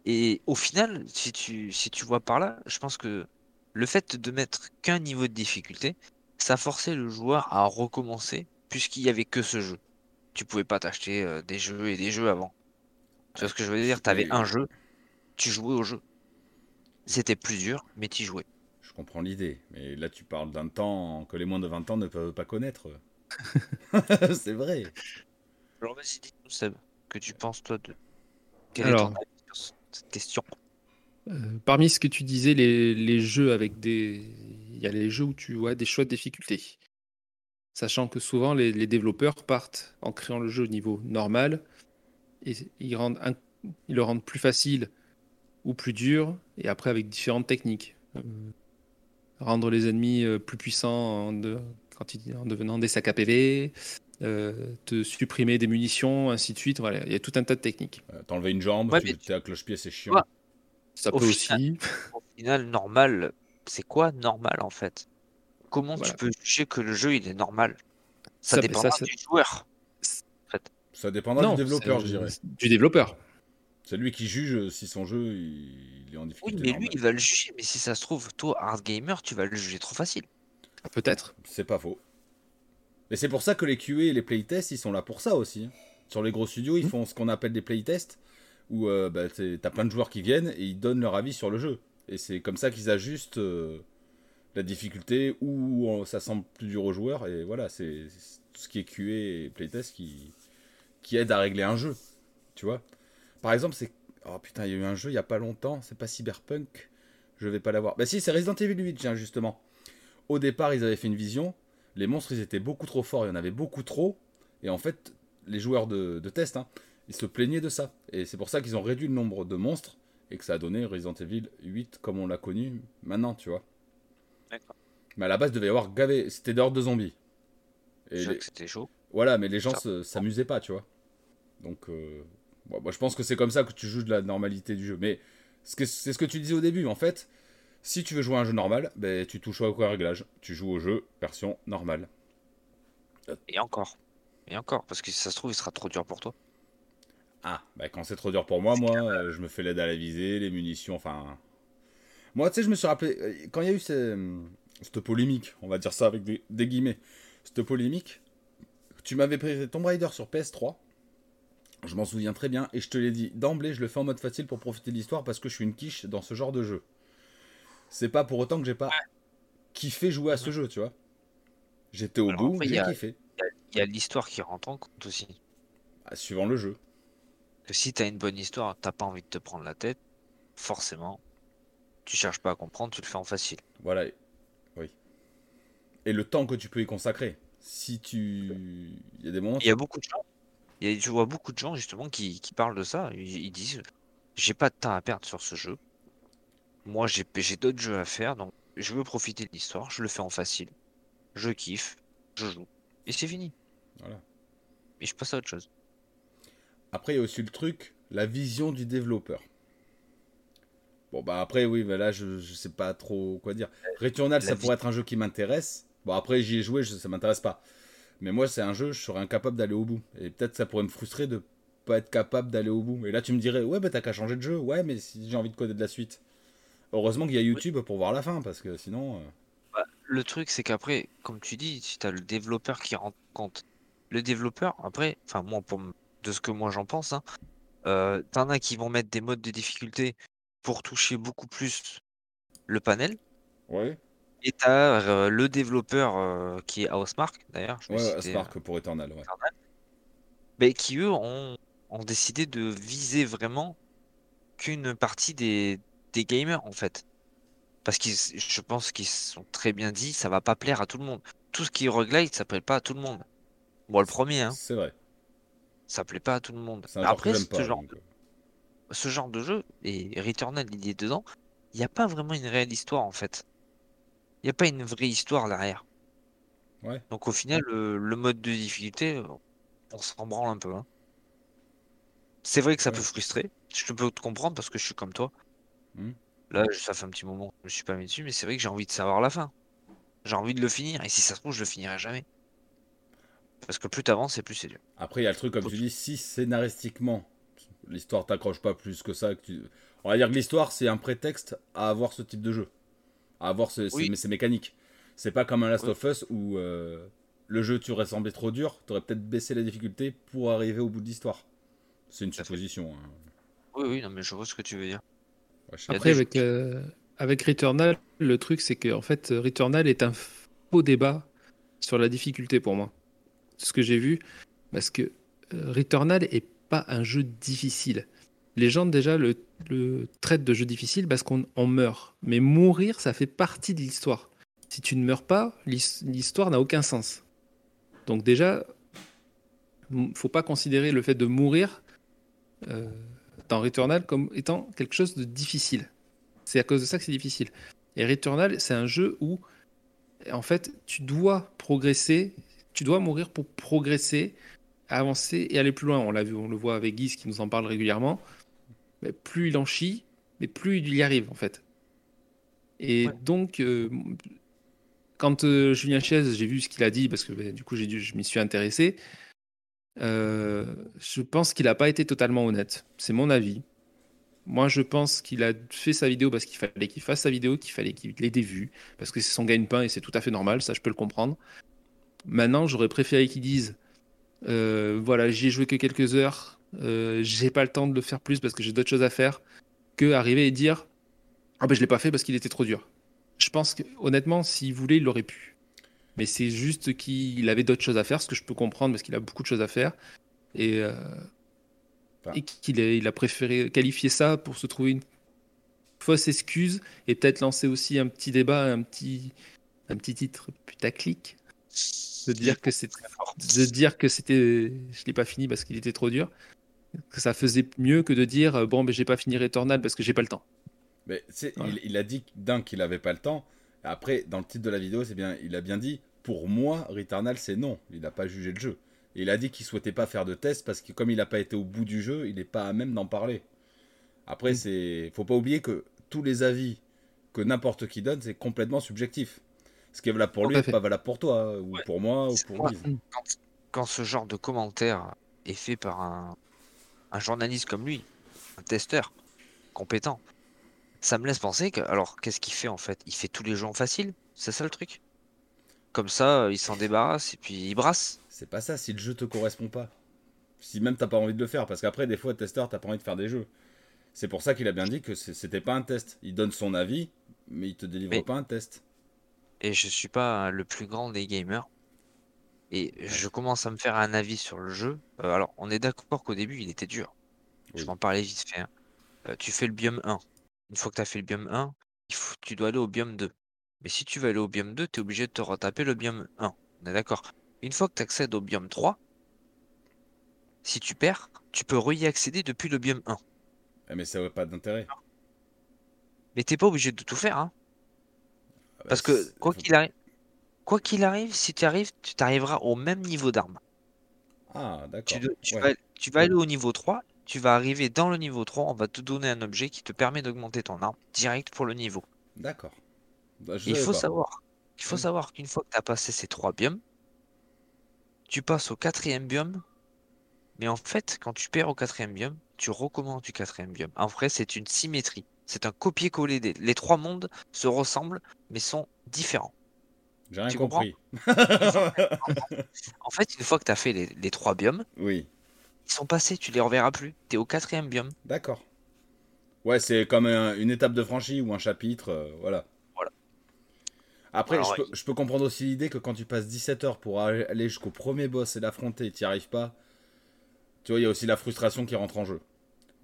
Et au final, si tu, si tu vois par là, je pense que le fait de mettre qu'un niveau de difficulté, ça forçait le joueur à recommencer, puisqu'il y avait que ce jeu. Tu pouvais pas t'acheter euh, des jeux et des jeux avant. Tu vois ce que je veux dire? T'avais un jeu, tu jouais au jeu. C'était plus dur, mais tu jouais. Comprends l'idée, mais là tu parles d'un temps que les moins de 20 ans ne peuvent pas connaître. c'est vrai. Alors vas-y, dis-nous Seb, que tu penses toi de... Quel Alors. est ton avis sur cette question? Euh, parmi ce que tu disais, les, les jeux avec des. Il y a les jeux où tu vois des choix de difficulté. Sachant que souvent, les, les développeurs partent en créant le jeu au niveau normal et ils, rendent un- ils le rendent plus facile ou plus dur, et après avec différentes techniques. Euh, rendre les ennemis euh, plus puissants en, de- quand ils- en devenant des sacs à PV, euh, te supprimer des munitions, ainsi de suite. Voilà, il y a tout un tas de techniques. Euh, T'enlever une jambe, Ouais, tu t'es à cloche-pied, c'est chiant. Ouais. Ça Au peut final- aussi. Au final, normal, c'est quoi normal en fait? Comment Voilà. tu peux juger que le jeu il est normal? Ça, Ça- dépendra ça, ça- du joueur. Ça dépendra Non, du développeur, je dirais. Du développeur. C'est lui qui juge si son jeu il, il est en Oui, difficulté. mais lui, il va le juger. Mais si ça se trouve, toi, hard gamer, tu vas le juger trop facile. Peut-être. C'est pas faux. Et c'est pour ça que les QA et les playtests, ils sont là pour ça aussi. Sur les gros studios, ils Mhm. font ce qu'on appelle des playtests, où euh, bah, t'as plein de joueurs qui viennent et ils donnent leur avis sur le jeu. Et c'est comme ça qu'ils ajustent euh, la difficulté ou euh, ça semble plus dur aux joueurs. Et voilà, c'est c'est tout ce qui est QA et playtest qui, qui aide à régler un jeu. Tu vois Par exemple, c'est. Oh putain, il y a eu un jeu il y a pas longtemps, c'est pas Cyberpunk. Je vais pas l'avoir. Bah si, c'est Resident Evil 8, tiens, justement. Au départ, ils avaient fait une vision. Les monstres, ils étaient beaucoup trop forts, il y en avait beaucoup trop. Et en fait, les joueurs de, de test, hein, ils se plaignaient de ça. Et c'est pour ça qu'ils ont réduit le nombre de monstres et que ça a donné Resident Evil 8 comme on l'a connu maintenant, tu vois. D'accord. Mais à la base, il devait y avoir gavé. C'était d'ordre de zombies. Et les- c'était chaud. Voilà, mais les gens s'amusaient pas, tu vois. Donc, euh, bon, moi, je pense que c'est comme ça que tu joues de la normalité du jeu. Mais c'est ce que tu disais au début, en fait. Si tu veux jouer à un jeu normal, ben, tu touches au réglage. Tu joues au jeu version normale. Et encore. Et encore. Parce que si ça se trouve, il sera trop dur pour toi. Ah, bah quand c'est trop dur pour moi, moi, euh, je me fais l'aide à la visée, les munitions, enfin. Moi, tu sais, je me suis rappelé, euh, quand il y a eu ces- cette polémique, on va dire ça avec des, des guillemets, cette polémique, tu m'avais pris Tomb Raider sur PS3, je m'en souviens très bien, et je te l'ai dit, d'emblée, je le fais en mode facile pour profiter de l'histoire parce que je suis une quiche dans ce genre de jeu. C'est pas pour autant que j'ai pas kiffé jouer à ce jeu, tu vois. J'étais au Alors, bout, j'ai kiffé, Il y a l'histoire qui rentre en compte aussi. Ah, suivant le jeu. Que si t'as une bonne histoire, t'as pas envie de te prendre la tête, forcément, tu cherches pas à comprendre, tu le fais en facile. Voilà. Oui. Et le temps que tu peux y consacrer. Si tu. Il y a des moments. Il y a beaucoup de gens, a- je vois beaucoup de gens justement qui, qui parlent de ça. Ils, ils disent J'ai pas de temps à perdre sur ce jeu. Moi, j'ai j'ai d'autres jeux à faire, donc je veux profiter de l'histoire. Je le fais en facile. Je kiffe, je joue. Et c'est fini. Voilà. Et je passe à autre chose. Après, il y a aussi le truc, la vision du développeur. Bon, bah après, oui, bah là, je, je sais pas trop quoi dire. Returnal, la ça pourrait être un jeu qui m'intéresse. Bon, après, j'y ai joué, je, ça m'intéresse pas. Mais moi, c'est un jeu, je serais incapable d'aller au bout. Et peut-être ça pourrait me frustrer de pas être capable d'aller au bout. Et là, tu me dirais, ouais, bah t'as qu'à changer de jeu. Ouais, mais si j'ai envie de coder de la suite. Heureusement qu'il y a YouTube pour voir la fin, parce que sinon. euh, Bah, le truc, c'est qu'après, comme tu dis, si tu as le développeur qui rend compte. Le développeur, après, enfin, moi, pour, de ce que moi j'en pense, hein, euh, t'en as qui vont mettre des modes de difficulté pour toucher beaucoup plus le panel. Ouais. Et t'as euh, le développeur euh, qui est Housemark, d'ailleurs, je Ouais, citer, Spark pour Eternal, ouais. euh, mais qui eux ont, ont décidé de viser vraiment qu'une partie des, des gamers en fait. Parce que je pense qu'ils sont très bien dit, ça va pas plaire à tout le monde. Tout ce qui est roguelite, ça plaît pas à tout le monde. Moi, le premier, hein. C'est vrai. Ça plaît pas à tout le monde. Après, ce, genre, de... ce genre de jeu, et Returnal, il est dedans, il n'y a pas vraiment une réelle histoire, en fait. Il n'y a pas une vraie histoire derrière. Ouais. Donc au final, le, mode de difficulté, on s'en branle un peu. Hein. C'est vrai que ça peut frustrer. Je peux te comprendre parce que je suis comme toi. Hmm. Là, ça fait un petit moment que je me suis pas mis dessus, mais c'est vrai que j'ai envie de savoir la fin. J'ai envie de le finir, et si ça se trouve, je le finirai jamais. Parce que plus t'avances, et plus c'est dur. Après, il y a le truc, comme tu dis, si scénaristiquement, l'histoire t'accroche pas plus que ça, que tu... on va dire que l'histoire, c'est un prétexte à avoir ce type de jeu. À avoir ce, ces, mécaniques. C'est pas comme un Last of Us où euh, le jeu, tu aurais semblé trop dur, tu aurais peut-être baissé la difficulté pour arriver au bout de l'histoire. C'est une supposition. Hein. Oui, oui, non, mais je vois ce que tu veux dire. Après, avec, euh, avec Returnal, le truc, c'est que en fait, Returnal est un faux débat sur la difficulté pour moi. C'est ce que j'ai vu, parce que euh, Returnal est pas un jeu difficile. Les gens déjà le, le traitent de jeu difficile parce qu'on meurt. Mais mourir, ça fait partie de l'histoire. Si tu ne meurs pas, l'histoire n'a aucun sens. Donc déjà, faut pas considérer le fait de mourir euh, dans Returnal comme étant quelque chose de difficile. C'est à cause de ça que c'est difficile. Et Returnal, c'est un jeu où, en fait, tu dois progresser, tu dois mourir pour progresser, avancer et aller plus loin. On l'a vu, on le voit avec Guise qui nous en parle régulièrement. Plus il en chie, mais plus il y arrive, en fait. Et donc, euh, quand euh, Julien Chiez, j'ai vu ce qu'il a dit, parce que ben, du coup, j'ai je m'y suis intéressé. Euh, je pense qu'il n'a pas été totalement honnête. C'est mon avis. Moi, je pense qu'il a fait sa vidéo parce qu'il fallait qu'il fasse sa vidéo, qu'il fallait qu'il ait des vues, parce que c'est son gagne-pain et c'est tout à fait normal, ça je peux le comprendre. Maintenant, j'aurais préféré qu'il dise voilà, j'y ai joué que quelques heures, euh, j'ai pas le temps de le faire plus parce que j'ai d'autres choses à faire, que arriver et dire ah ben je l'ai pas fait parce qu'il était trop dur. Je pense que honnêtement, s'il voulait, il l'aurait pu mais c'est juste qu'il avait d'autres choses à faire, ce que je peux comprendre parce qu'il a beaucoup de choses à faire. Et, euh, qu'il a, il a préféré qualifier ça pour se trouver une fausse excuse et peut-être lancer aussi un petit débat, un petit, un petit titre putaclic. De dire que c'est de dire que c'était je l'ai pas fini parce qu'il était trop dur que ça faisait mieux que de dire bon mais j'ai pas fini Returnal parce que j'ai pas le temps mais il, il, a dit d'un qu'il avait pas le temps après dans le titre de la vidéo c'est bien il a bien dit pour moi, Returnal, c'est non. Il n'a pas jugé le jeu. il a dit qu'il souhaitait pas faire de test parce que comme il n'a pas été au bout du jeu, il n'est pas à même d'en parler. Après, il mm. c'est, faut pas oublier que tous les avis que n'importe qui donne, c'est complètement subjectif. Ce qui est valable pour lui n'est pas valable pour toi, ou pour moi, ou pour lui. Quand, ce genre de commentaire est fait par un, un journaliste comme lui, un testeur compétent, ça me laisse penser que, alors, qu'est-ce qu'il fait en fait? Il fait tous les gens faciles C'est ça le truc? Comme ça, euh, il s'en débarrasse et puis il brasse. C'est pas ça, si le jeu te correspond pas. Si même t'as pas envie de le faire, parce qu'après, des fois, testeur, t'as pas envie de faire des jeux. C'est pour ça qu'il a bien dit que c'était pas un test. Il donne son avis, mais il te délivre pas un test. Et je suis pas le plus grand des gamers. Et je commence à me faire un avis sur le jeu. Euh, alors, on est d'accord qu'au début, il était dur. Je m'en parlais vite fait. Hein. Euh, tu fais le biome 1. Une fois que tu as fait le biome 1, il faut, tu dois aller au biome 2. Mais si tu veux aller au biome 2, tu es obligé de te retaper le biome 1. On est d'accord. Une fois que tu accèdes au biome 3, si tu perds, tu peux re-y accéder depuis le biome 1. Eh, mais ça n'a pas d'intérêt. Mais t'es pas obligé de tout faire. Hein. Ah bah, Parce que quoi qu'il arrive, quoi qu'il arrive, si tu arrives, tu t'arriveras au même niveau d'arme. Ah, d'accord. Tu, vas, tu, vas, aller au niveau 3, tu vas arriver dans le niveau 3, on va te donner un objet qui te permet d'augmenter ton arme direct pour le niveau. D'accord. Bah, il faut savoir, il faut mmh. savoir qu'une fois que tu as passé ces trois biomes, tu passes au quatrième biome. Mais en fait, quand tu perds au quatrième biome, tu recommences du quatrième biome. En vrai, c'est une symétrie. C'est un copier-coller. Des... Les trois mondes se ressemblent, mais sont différents. J'ai rien compris. en fait, une fois que tu as fait les, trois biomes, oui. ils sont passés, tu les reverras plus. Tu es au quatrième biome. D'accord. Ouais, c'est comme une étape de franchie ou un chapitre, euh, voilà. Après, je, peux, comprendre aussi l'idée que quand tu passes 17 heures pour aller jusqu'au premier boss et l'affronter, tu n'y arrives pas. Tu vois, il y a aussi la frustration qui rentre en jeu.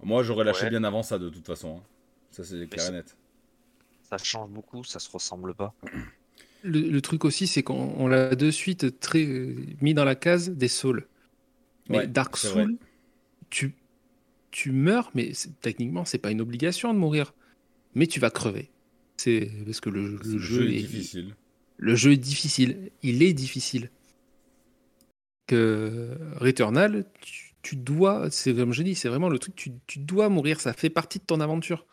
Moi, j'aurais lâché bien avant ça, de toute façon. Hein. Ça, c'est clair et net. ça change beaucoup, ça se ressemble pas. Le, truc aussi, c'est qu'on l'a de suite très mis dans la case des Souls. Mais Dark Souls, tu, tu meurs, mais techniquement, c'est pas une obligation de mourir. Mais tu vas crever. C'est parce que le, jeu, est, difficile. Le jeu est difficile. Il est difficile. Que Returnal, tu, dois, c'est comme je dis, c'est vraiment le truc, tu, tu dois mourir. Ça fait partie de ton aventure.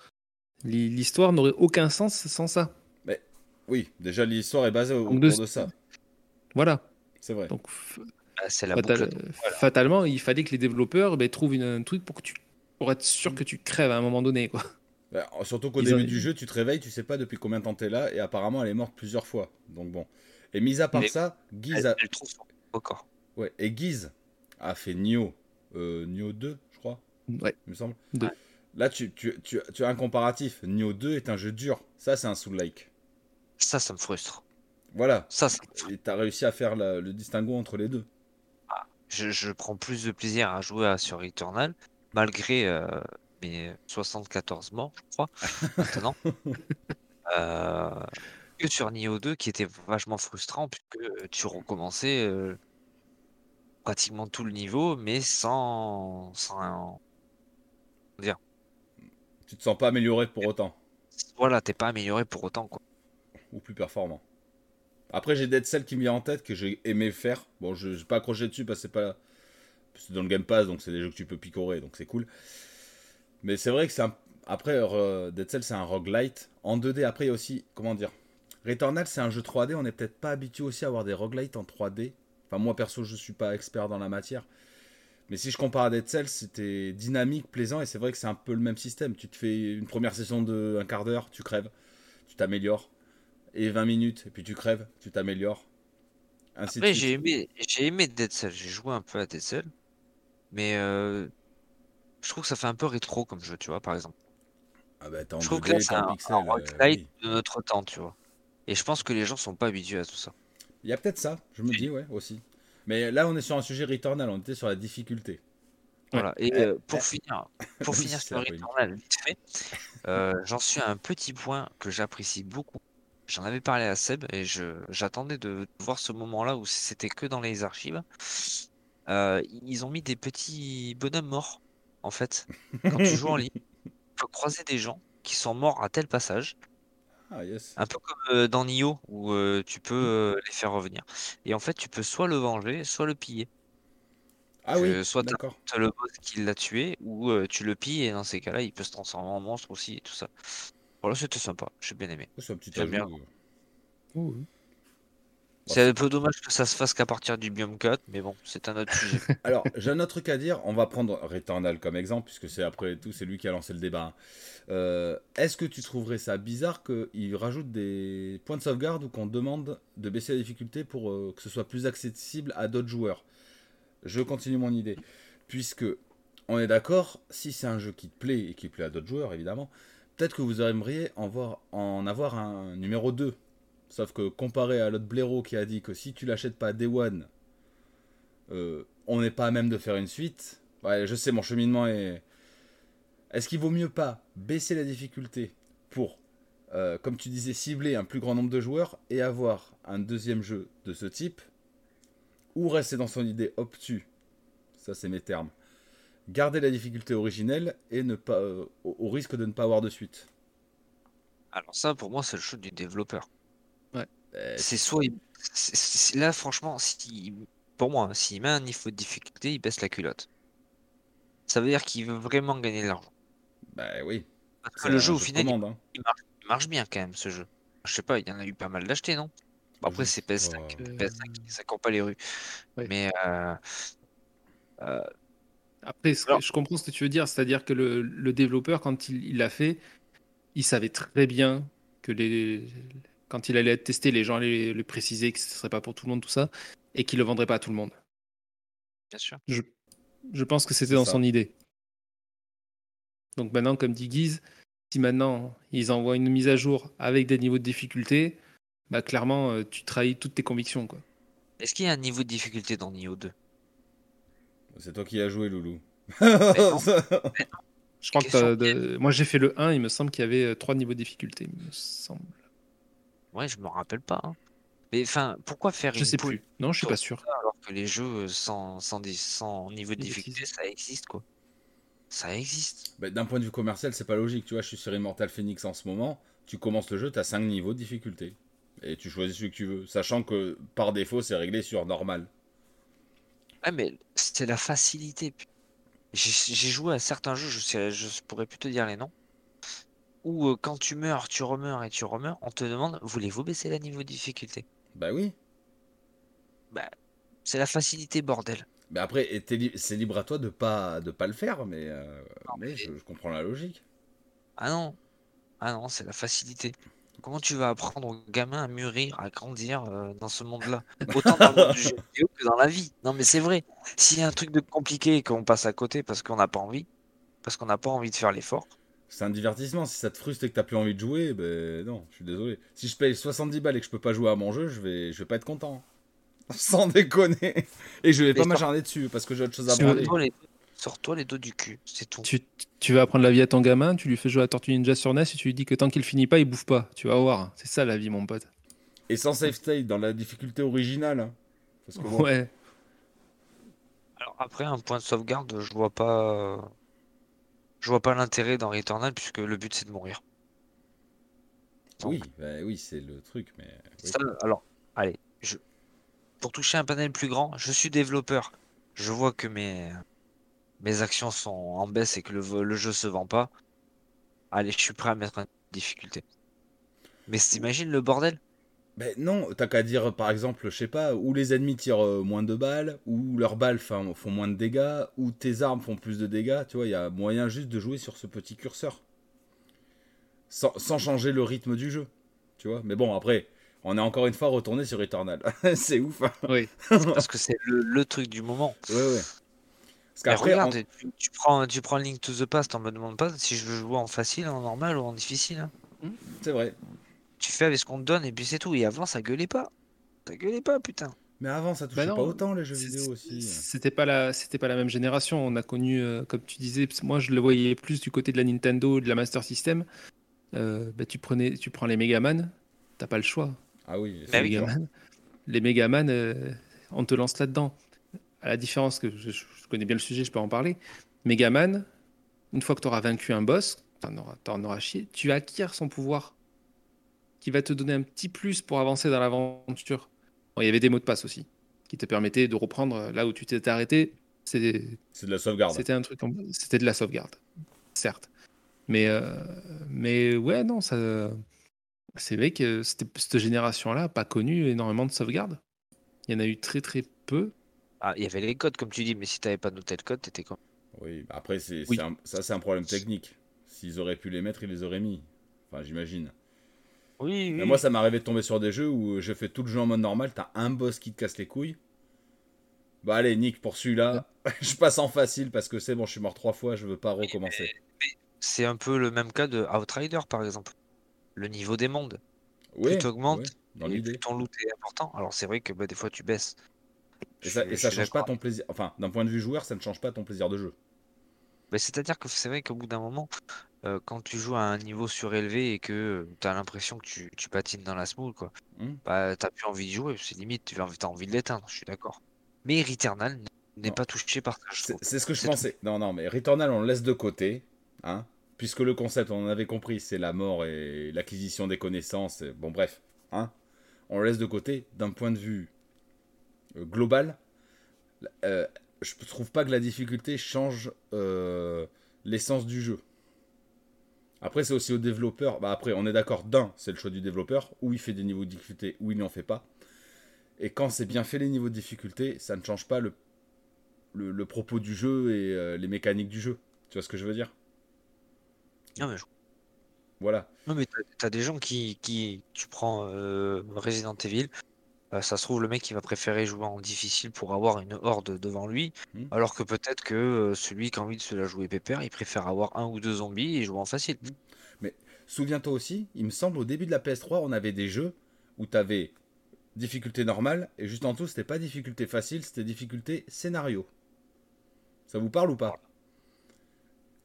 L'histoire n'aurait aucun sens sans ça. Oui, déjà l'histoire est basée autour de... ça. Voilà. C'est vrai. Donc, bah, c'est la Fatalement, il fallait que les développeurs ben, trouvent un truc pour que tu pour être sûr que tu crèves à un moment donné, quoi. Bah, surtout qu'au début du jeu, tu te réveilles, tu sais pas depuis combien de temps t'es là, et apparemment elle est morte plusieurs fois. Donc bon. Et mis à part ça, Guise a. encore. Ouais, et Guise a fait Nioh, euh, Nioh 2, je crois. Ouais. Il me semble. Là, tu, tu, tu, tu, as un comparatif. Nioh 2 est un jeu dur. Ça, c'est un soul-like. Ça, ça me frustre. Voilà. Ça, ça Et t'as réussi à faire le distinguo entre les deux. Ah, je, je, prends plus de plaisir à jouer à, sur Eternal malgré euh, mes 74 morts, je crois, maintenant, euh, que sur Nioh 2, qui était vachement frustrant, puisque tu recommençais euh, pratiquement tout le niveau, mais sans, sans dire? Tu te sens pas amélioré pour autant. Voilà, t'es pas amélioré pour autant, quoi. Ou plus performant. Après, j'ai Dead Cell qui me vient en tête que j'ai aimé faire. Bon, je n'ai pas accroché dessus parce que c'est pas c'est dans le Game Pass, donc c'est des jeux que tu peux picorer, donc c'est cool. Mais c'est vrai que c'est un... Après, euh, Dead Cell, c'est un roguelite. En 2D, après, il y a aussi, comment dire Returnal, c'est un jeu 3D, on n'est peut-être pas habitué aussi à avoir des roguelites en 3D. Enfin, moi, perso, je suis pas expert dans la matière. Mais si je compare à Dead Cell, c'était dynamique, plaisant, et c'est vrai que c'est un peu le même système. Tu te fais une première session de un quart d'heure, tu crèves, tu t'améliores. Et 20 minutes, et puis tu crèves, tu t'améliores. Après, j'ai aimé, j'ai aimé Dead Cell, j'ai joué un peu à Dead Cell. Mais euh, je trouve que ça fait un peu rétro comme jeu, tu vois, par exemple. Ah bah, je trouve que c'est un, pixel, un euh, de notre temps, tu vois. Et je pense que les gens sont pas habitués à tout ça. Il y a peut-être ça, je me dis, ouais, aussi. Mais là, on est sur un sujet Returnal, on était sur la difficulté. Voilà, et euh, pour finir, pour finir sur Returnal, vite fait, j'en suis à un petit point que j'apprécie beaucoup. J'en avais parlé à Seb et j'attendais de voir ce moment-là où c'était que dans les archives. Euh, ils ont mis des petits bonhommes morts, en fait. Quand tu joues en ligne, tu peux croiser des gens qui sont morts à tel passage. Ah, yes. Un peu comme euh, dans Nioh, où euh, tu peux les faire revenir. Et en fait, tu peux soit le venger, soit le piller. Ah oui, soit tu le boss qui l'a tué, ou tu le pilles, et dans ces cas-là, il peut se transformer en monstre aussi, et tout ça. Voilà, c'était sympa, j'ai bien aimé. C'est un petit bien. C'est un peu dommage que ça se fasse qu'à partir du biome 4, mais bon, c'est un autre sujet. Alors, j'ai un autre truc à dire. On va prendre Returnal comme exemple, puisque c'est après tout, c'est lui qui a lancé le débat. Euh, est-ce que tu trouverais ça bizarre qu'il rajoute des points de sauvegarde ou qu'on demande de baisser la difficulté pour euh, que ce soit plus accessible à d'autres joueurs? Je continue mon idée. Puisque, on est d'accord, si c'est un jeu qui te plaît et qui plaît à d'autres joueurs, évidemment, peut-être que vous aimeriez en, voir, en avoir un numéro 2 Sauf que comparé à l'autre blaireau qui a dit que si tu l'achètes pas Day One, euh, on n'est pas à même de faire une suite. Ouais, je sais, mon cheminement est. Est-ce qu'il vaut mieux pas baisser la difficulté pour, euh, comme tu disais, cibler un plus grand nombre de joueurs et avoir un deuxième jeu de ce type? Ou rester dans son idée obtus Ça, c'est mes termes. Garder la difficulté originelle et ne pas, euh, au risque de ne pas avoir de suite. Alors, ça, pour moi, c'est le choix du développeur. Euh, c'est soit. là, franchement, si, pour moi, hein, s'il met un niveau de difficulté, il baisse la culotte. Ça veut dire qu'il veut vraiment gagner de l'argent. Bah oui. Parce que le jeu, au final, hein. il, marche, bien quand même, ce jeu. Je sais pas, il y en a eu pas mal d'achetés, non? Après, c'est PS5, PS5 ça court pas les rues. Mais. Euh, Après, je comprends ce que tu veux dire, c'est-à-dire que le, développeur, quand il l'a fait, il savait très bien que les, quand il allait être testé, les gens allaient le préciser que ce ne serait pas pour tout le monde, tout ça, et qu'il ne le vendrait pas à tout le monde. Bien sûr. Je, pense que c'était dans son idée. Donc maintenant, comme dit Guise, si maintenant ils envoient une mise à jour avec des niveaux de difficulté, bah clairement, euh, tu trahis toutes tes convictions. quoi. Est-ce qu'il y a un niveau de difficulté dans Nioh 2 C'est toi qui as joué, Loulou. Je crois que moi j'ai fait le 1, il me semble qu'il y avait trois niveaux de difficulté, il me semble. Ouais, je me rappelle pas. Hein. Mais enfin, pourquoi faire je une sais plus. Non, je suis pas sûr. Alors que les jeux sans, sans, sans niveau de difficulté, ça existe quoi. Ça existe. Bah, D'un point de vue commercial, c'est pas logique. Tu vois, je suis sur Immortal Phoenix en ce moment. Tu commences le jeu, tu as 5 niveaux de difficulté. Et tu choisis celui que tu veux. Sachant que par défaut, c'est réglé sur normal. Ouais, mais c'est la facilité. J'ai joué à certains jeux, je, sais, je pourrais plus te dire les noms, où euh, quand tu meurs, tu remeurs et tu remeurs, on te demande voulez-vous baisser le niveau de difficulté? Bah oui. Bah, c'est la facilité, bordel. Mais après, c'est libre à toi de pas de pas le faire, mais, euh, mais je, comprends la logique. Ah non, ah non, c'est la facilité. Comment tu vas apprendre aux gamins à mûrir, à grandir euh, dans ce monde-là? Autant dans le monde du jeu vidéo que dans la vie. Non, mais c'est vrai. S'il y a un truc de compliqué et qu'on passe à côté parce qu'on n'a pas envie, parce qu'on n'a pas envie de faire l'effort. C'est un divertissement. Si ça te frustre et que t'as plus envie de jouer, ben non, je suis désolé. Si je paye 70 balles et que je peux pas jouer à mon jeu, je vais, je vais pas être content. Sans déconner. Et je vais pas m'acharner dessus parce que j'ai autre chose à branler. Sors-toi les dos du cul, c'est tout. Tu, tu, vas apprendre la vie à ton gamin, tu lui fais jouer à Tortue Ninja sur NES et tu lui dis que tant qu'il finit pas, il bouffe pas. Tu vas voir, c'est ça la vie, mon pote. Et sans save state, dans la difficulté originale. Hein. Ouais. Alors après, un point de sauvegarde, je vois pas. Je vois pas l'intérêt dans Returnal puisque le but c'est de mourir. oui, bah oui, c'est le truc, mais. alors, allez, je... pour toucher un panel plus grand, je suis développeur. Je vois que mes mes actions sont en baisse et que le, le jeu se vend pas, allez, je suis prêt à mettre en difficulté. Mais t'imagines le bordel ben non, t'as qu'à dire par exemple, je sais pas, où les ennemis tirent euh, moins de balles, ou leurs balles font, moins de dégâts, ou tes armes font plus de dégâts, tu vois, il y a moyen juste de jouer sur ce petit curseur. Sans, changer le rythme du jeu, tu vois. Mais bon, après, on est encore une fois retourné sur Eternal. c'est ouf. Hein. oui, parce que c'est le, le, truc du moment. Ouais, ouais regarde, tu, prends, tu prends Link to the Past, on me demande pas si je veux jouer en facile, en normal ou en difficile. Hein. Hmm, c'est vrai. Tu fais avec ce qu'on te donne et puis c'est tout. Et avant, ça gueulait pas. Ça gueulait pas, putain. Mais avant, ça touchait bah pas autant les jeux vidéo aussi. C'était pas la, c'était pas la même génération. On a connu, euh, comme tu disais, moi je le voyais plus du côté de la Nintendo, de la Master System. Euh, bah, tu prenais, tu prends les Megaman, t'as pas le choix. Ah oui. Les Megaman, les Megaman, euh, on te lance là-dedans à la différence que je, connais bien le sujet, je peux en parler. Megaman, une fois que tu auras vaincu un boss, tu en, auras, chié, tu acquiers son pouvoir qui va te donner un petit plus pour avancer dans l'aventure. il y avait des mots de passe aussi qui te permettaient de reprendre là où tu t'étais arrêté. C'est de la sauvegarde. C'était un truc, c'était de la sauvegarde, certes. Mais, euh, mais ouais, non, ça, c'est vrai que cette génération-là n'a pas connu énormément de sauvegarde. Il y en a eu très très peu. Ah, il y avait les codes, comme tu dis, mais si tu n'avais pas noté le code, t'étais comme. Oui, bah après, c'est, ça, c'est un problème technique. S'ils auraient pu les mettre, ils les auraient mis. Enfin, j'imagine. Oui, oui. moi, ça m'est arrivé de tomber sur des jeux où je fais tout le jeu en mode normal, t'as un boss qui te casse les couilles. Bah, allez, Nick, pour celui-là, je passe en facile parce que c'est bon, je suis mort trois fois, je veux pas recommencer. c'est un peu le même cas de Outrider, par exemple. Le niveau des mondes. Oui, plus tu augmentes, plus ton loot est important. Alors, c'est vrai que bah, des fois, tu baisses. Et ça, ça change pas ton plaisir. Enfin, d'un point de vue joueur, ça ne change pas ton plaisir de jeu. Mais C'est-à-dire que c'est vrai qu'au bout d'un moment, euh, quand tu joues à un niveau surélevé et que tu as l'impression que tu, tu, patines dans la smooth, quoi, hmm. bah, tu plus envie de jouer. C'est limite, tu as envie, envie de l'éteindre, je suis d'accord. Mais Returnal n'est pas touché par ça. C'est ce que je pensais. Non, non, mais Returnal, on le laisse de côté. Hein, puisque le concept, on en avait compris, c'est la mort et l'acquisition des connaissances. bon, bref. Hein, on le laisse de côté. D'un point de vue euh, global, euh, je ne trouve pas que la difficulté change euh, l'essence du jeu. Après, c'est aussi au développeur. Bah, après, on est d'accord, d'un, c'est le choix du développeur, où il fait des niveaux de difficulté, où il n'en fait pas. Et quand c'est bien fait les niveaux de difficulté, ça ne change pas le, le, propos du jeu et les mécaniques du jeu. Tu vois ce que je veux dire? Non, mais je... Voilà. Non, mais t'as as des gens qui, qui. Tu prends Resident Evil, euh, ça se trouve, le mec, il va préférer jouer en difficile pour avoir une horde devant lui, mmh. alors que peut-être que euh, celui qui a envie de se la jouer pépère, il préfère avoir un ou deux zombies et jouer en facile. Mmh. Mais souviens-toi aussi, il me semble, au début de la PS3, on avait des jeux où tu avais difficulté normale, et juste en dessous, c'était pas difficulté facile, c'était difficulté scénario. Ça vous parle ou pas?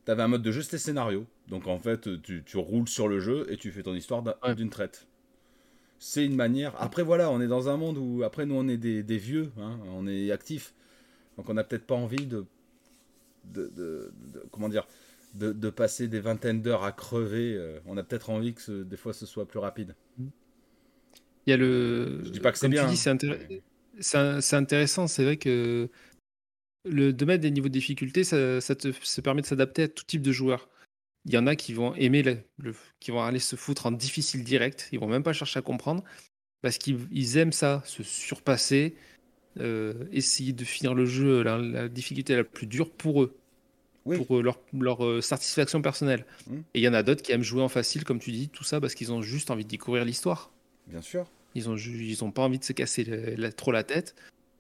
T'avais un mode de jeu, c'était scénario. Donc en fait, tu, tu, roules sur le jeu et tu fais ton histoire d'une traite. C'est une manière. Après, voilà, on est dans un monde où, après, nous, on est des, des vieux, hein, on est actifs. Donc on n'a peut-être pas envie de, de, de, comment dire, de, de, passer des vingtaines d'heures à crever. Euh, on a peut-être envie que des fois ce soit plus rapide. Il y a le. Je dis pas que c'est bien. C'est intéressant, c'est vrai que le, de mettre des niveaux de difficulté, ça, ça te permet de s'adapter à tout type de joueur. Il y en a qui vont aimer, le, qui vont aller se foutre en difficile direct, ils vont même pas chercher à comprendre, parce qu'ils aiment ça, se surpasser, euh, essayer de finir le jeu, la, difficulté la plus dure pour eux, pour leur, leur euh, satisfaction personnelle. Mmh. Et il y en a d'autres qui aiment jouer en facile, comme tu dis, tout ça parce qu'ils ont juste envie de découvrir l'histoire. Bien sûr. Ils ont, ils ont pas envie de se casser trop la tête.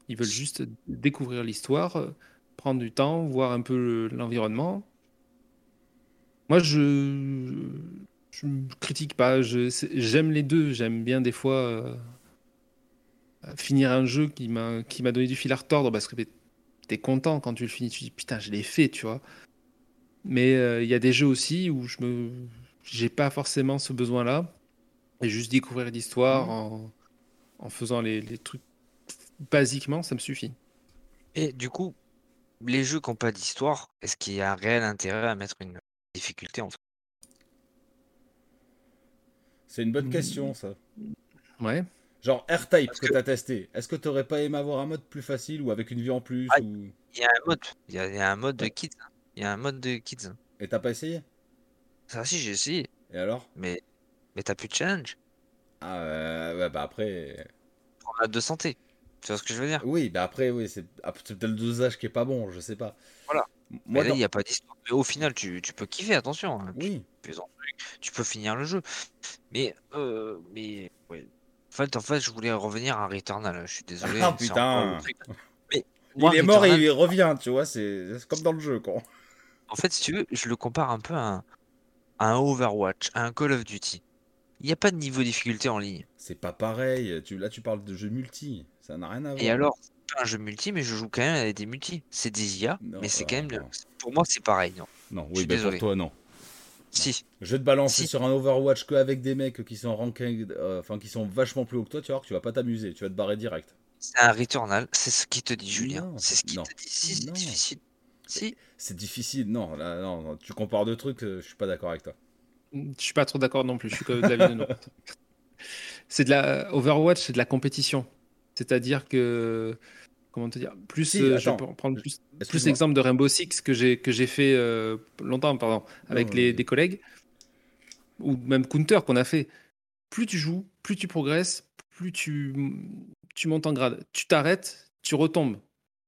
Ils veulent juste découvrir l'histoire, euh, prendre du temps, voir un peu l'environnement. Moi, je je critique pas. J'aime les deux. J'aime bien des fois finir un jeu qui m'a qui m'a donné du fil à retordre parce que t'es content quand tu le finis, tu dis putain je l'ai fait, tu vois. Mais euh, il y a des jeux aussi où je me j'ai pas forcément ce besoin-là et juste découvrir l'histoire mmh. en, en faisant les, les, trucs basiquement, ça me suffit. Et du coup, les jeux qui n'ont pas d'histoire, est-ce qu'il y a un réel intérêt à mettre une difficulté en fait C'est une bonne question ça. Ouais. Genre R-Type que, tu as testé. Est-ce que tu aurais pas aimé avoir un mode plus facile ou avec une vie en plus ah, Il y a un mode. Il y, a un mode de kids. Il y a un mode de kids. Et t'as pas essayé? Ça si j'ai essayé. Et alors? Mais mais t'as plus de challenge. Ah euh, bah après. Promenade de santé. Tu vois ce que je veux dire? Oui, bah après oui c'est ah, peut-être le dosage qui est pas bon, je sais pas. Voilà. Moi, là, il n'y a pas d'histoire. Mais au final, tu, tu, peux kiffer, attention. Hein. Oui. Tu, tu, peux finir le jeu. Mais, euh, mais ouais, fait, en fait, je voulais revenir à Returnal. Je suis désolé. Ah putain. Mais il est mort et il revient, tu vois. C'est comme dans le jeu, quoi. En fait, si tu veux, je le compare un peu à un, Overwatch, à un Call of Duty. Il n'y a pas de niveau de difficulté en ligne. C'est pas pareil. Tu, là, tu parles de jeu multi. Ça n'a rien à voir. Et alors, un jeu multi, mais je joue quand même avec des multi. C'est des IA, mais c'est quand même. Pour moi, c'est pareil. Non, non oui, bah, pour toi, non. Si. Je vais te balancer sur un Overwatch que avec des mecs qui sont ranked, euh, enfin qui sont vachement plus haut que toi, tu vois que tu vas pas t'amuser, tu vas te barrer direct. C'est un Returnal, c'est ce qui te dit Julien. C'est ce qui te dit. Si, c'est difficile. Si. C'est difficile, non, là, non, tu compares deux trucs, euh, je suis pas d'accord avec toi. Je suis pas trop d'accord non plus, je suis comme David non. C'est de la Overwatch, c'est de la compétition. C'est-à-dire que comment te dire plus euh, je prendre plus, plus l'exemple de Rainbow Six que j'ai que j'ai fait euh, longtemps pardon avec les, des collègues ou même Counter qu'on a fait. Plus tu joues plus tu progresses plus tu tu montes en grade. Tu t'arrêtes tu retombes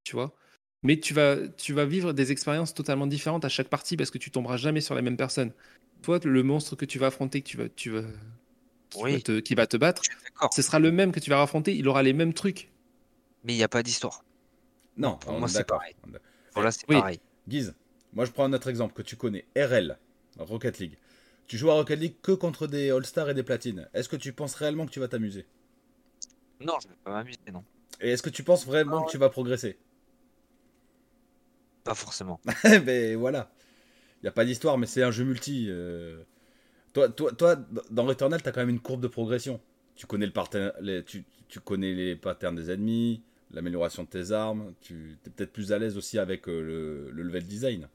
tu vois. Mais tu vas tu vas vivre des expériences totalement différentes à chaque partie parce que tu tomberas jamais sur la même personne. Toi le monstre que tu vas affronter que tu vas tu vas qui, va, te, qui va te battre ce sera le même que tu vas affronter il aura les mêmes trucs mais il n'y a pas d'histoire. Non, pour moi c'est pareil. Voilà, c'est pareil. Guise, moi je prends un autre exemple que tu connais, RL, Rocket League. Tu joues à Rocket League que contre des All-Stars et des Platines. Est-ce que tu penses réellement que tu vas t'amuser? Non, je ne vais pas m'amuser, non. Et est-ce que tu penses vraiment que tu vas progresser? Pas forcément. mais voilà. Il n'y a pas d'histoire, mais c'est un jeu multi. Euh. Toi, toi, toi, dans Returnal, tu as quand même une courbe de progression. Tu connais, le tu, tu connais les patterns des ennemis, l'amélioration de tes armes, tu es peut-être plus à l'aise aussi avec euh, le, level design.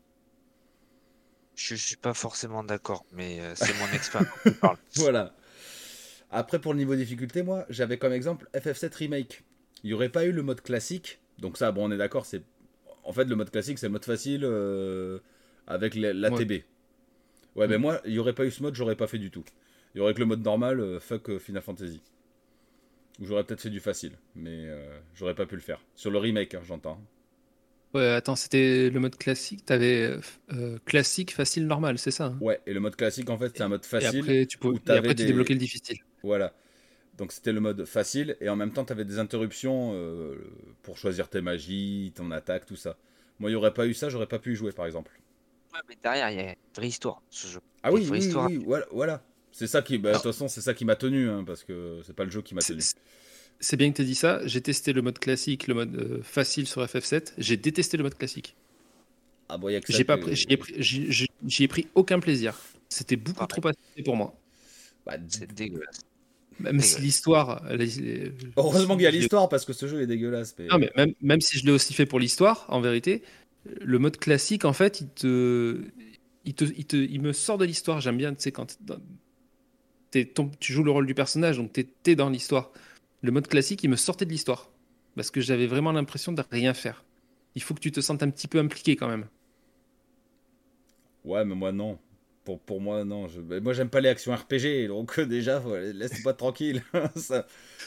Je suis pas forcément d'accord, mais euh, c'est mon expérience qui parle. Voilà. Après, pour le niveau de difficulté, moi, j'avais comme exemple FF7 Remake. Il n'y aurait pas eu le mode classique. Donc ça, bon, on est d'accord, c'est... En fait, le mode classique, c'est le mode facile euh, avec l'ATB. Ouais, ouais ben moi, il n'y aurait pas eu ce mode, j'aurais pas fait du tout. Il y aurait que le mode normal, fuck Final Fantasy. J'aurais peut-être fait du facile, mais euh, j'aurais pas pu le faire. Sur le remake, hein, j'entends. Ouais, attends, c'était le mode classique. T'avais euh, classique, facile, normal, c'est ça hein? Ouais, et le mode classique, en fait, c'est un mode facile. Et après, tu, peux... après, tu débloquais le difficile. Voilà. Donc c'était le mode facile, et en même temps, tu avais des interruptions euh, pour choisir tes magies, ton attaque, tout ça. Moi, il n'y aurait pas eu ça, j'aurais pas pu y jouer, par exemple. Ouais, mais derrière, il y a une vraie histoire, ce jeu. Ah oui, oui, oui, voilà. voilà. C'est ça qui, bah, de toute façon, c'est ça qui m'a tenu, hein, parce que c'est pas le jeu qui m'a tenu. C'est bien que tu aies dit ça. J'ai testé le mode classique, le mode euh, facile sur FF7. J'ai détesté le mode classique. Ah bon, J'ai pas pris, j'y ai, pris aucun plaisir. C'était beaucoup trop facile pour moi. Bah, c'est dégueulasse. Même si l'histoire. Heureusement qu'il y a l'histoire parce que ce jeu est dégueulasse. Non, mais même, même si je l'ai aussi fait pour l'histoire, en vérité, le mode classique, en fait, il te. Il, te, il, me sort de l'histoire. J'aime bien, tu sais, quand tu joues le rôle du personnage, donc tu dans l'histoire. Le mode classique, il me sortait de l'histoire. Parce que j'avais vraiment l'impression de rien faire. Il faut que tu te sentes un petit peu impliqué quand même. Ouais, mais moi non pour, pour moi, non. Je, moi, j'aime pas les actions RPG, donc déjà, laisse-moi tranquille. ça,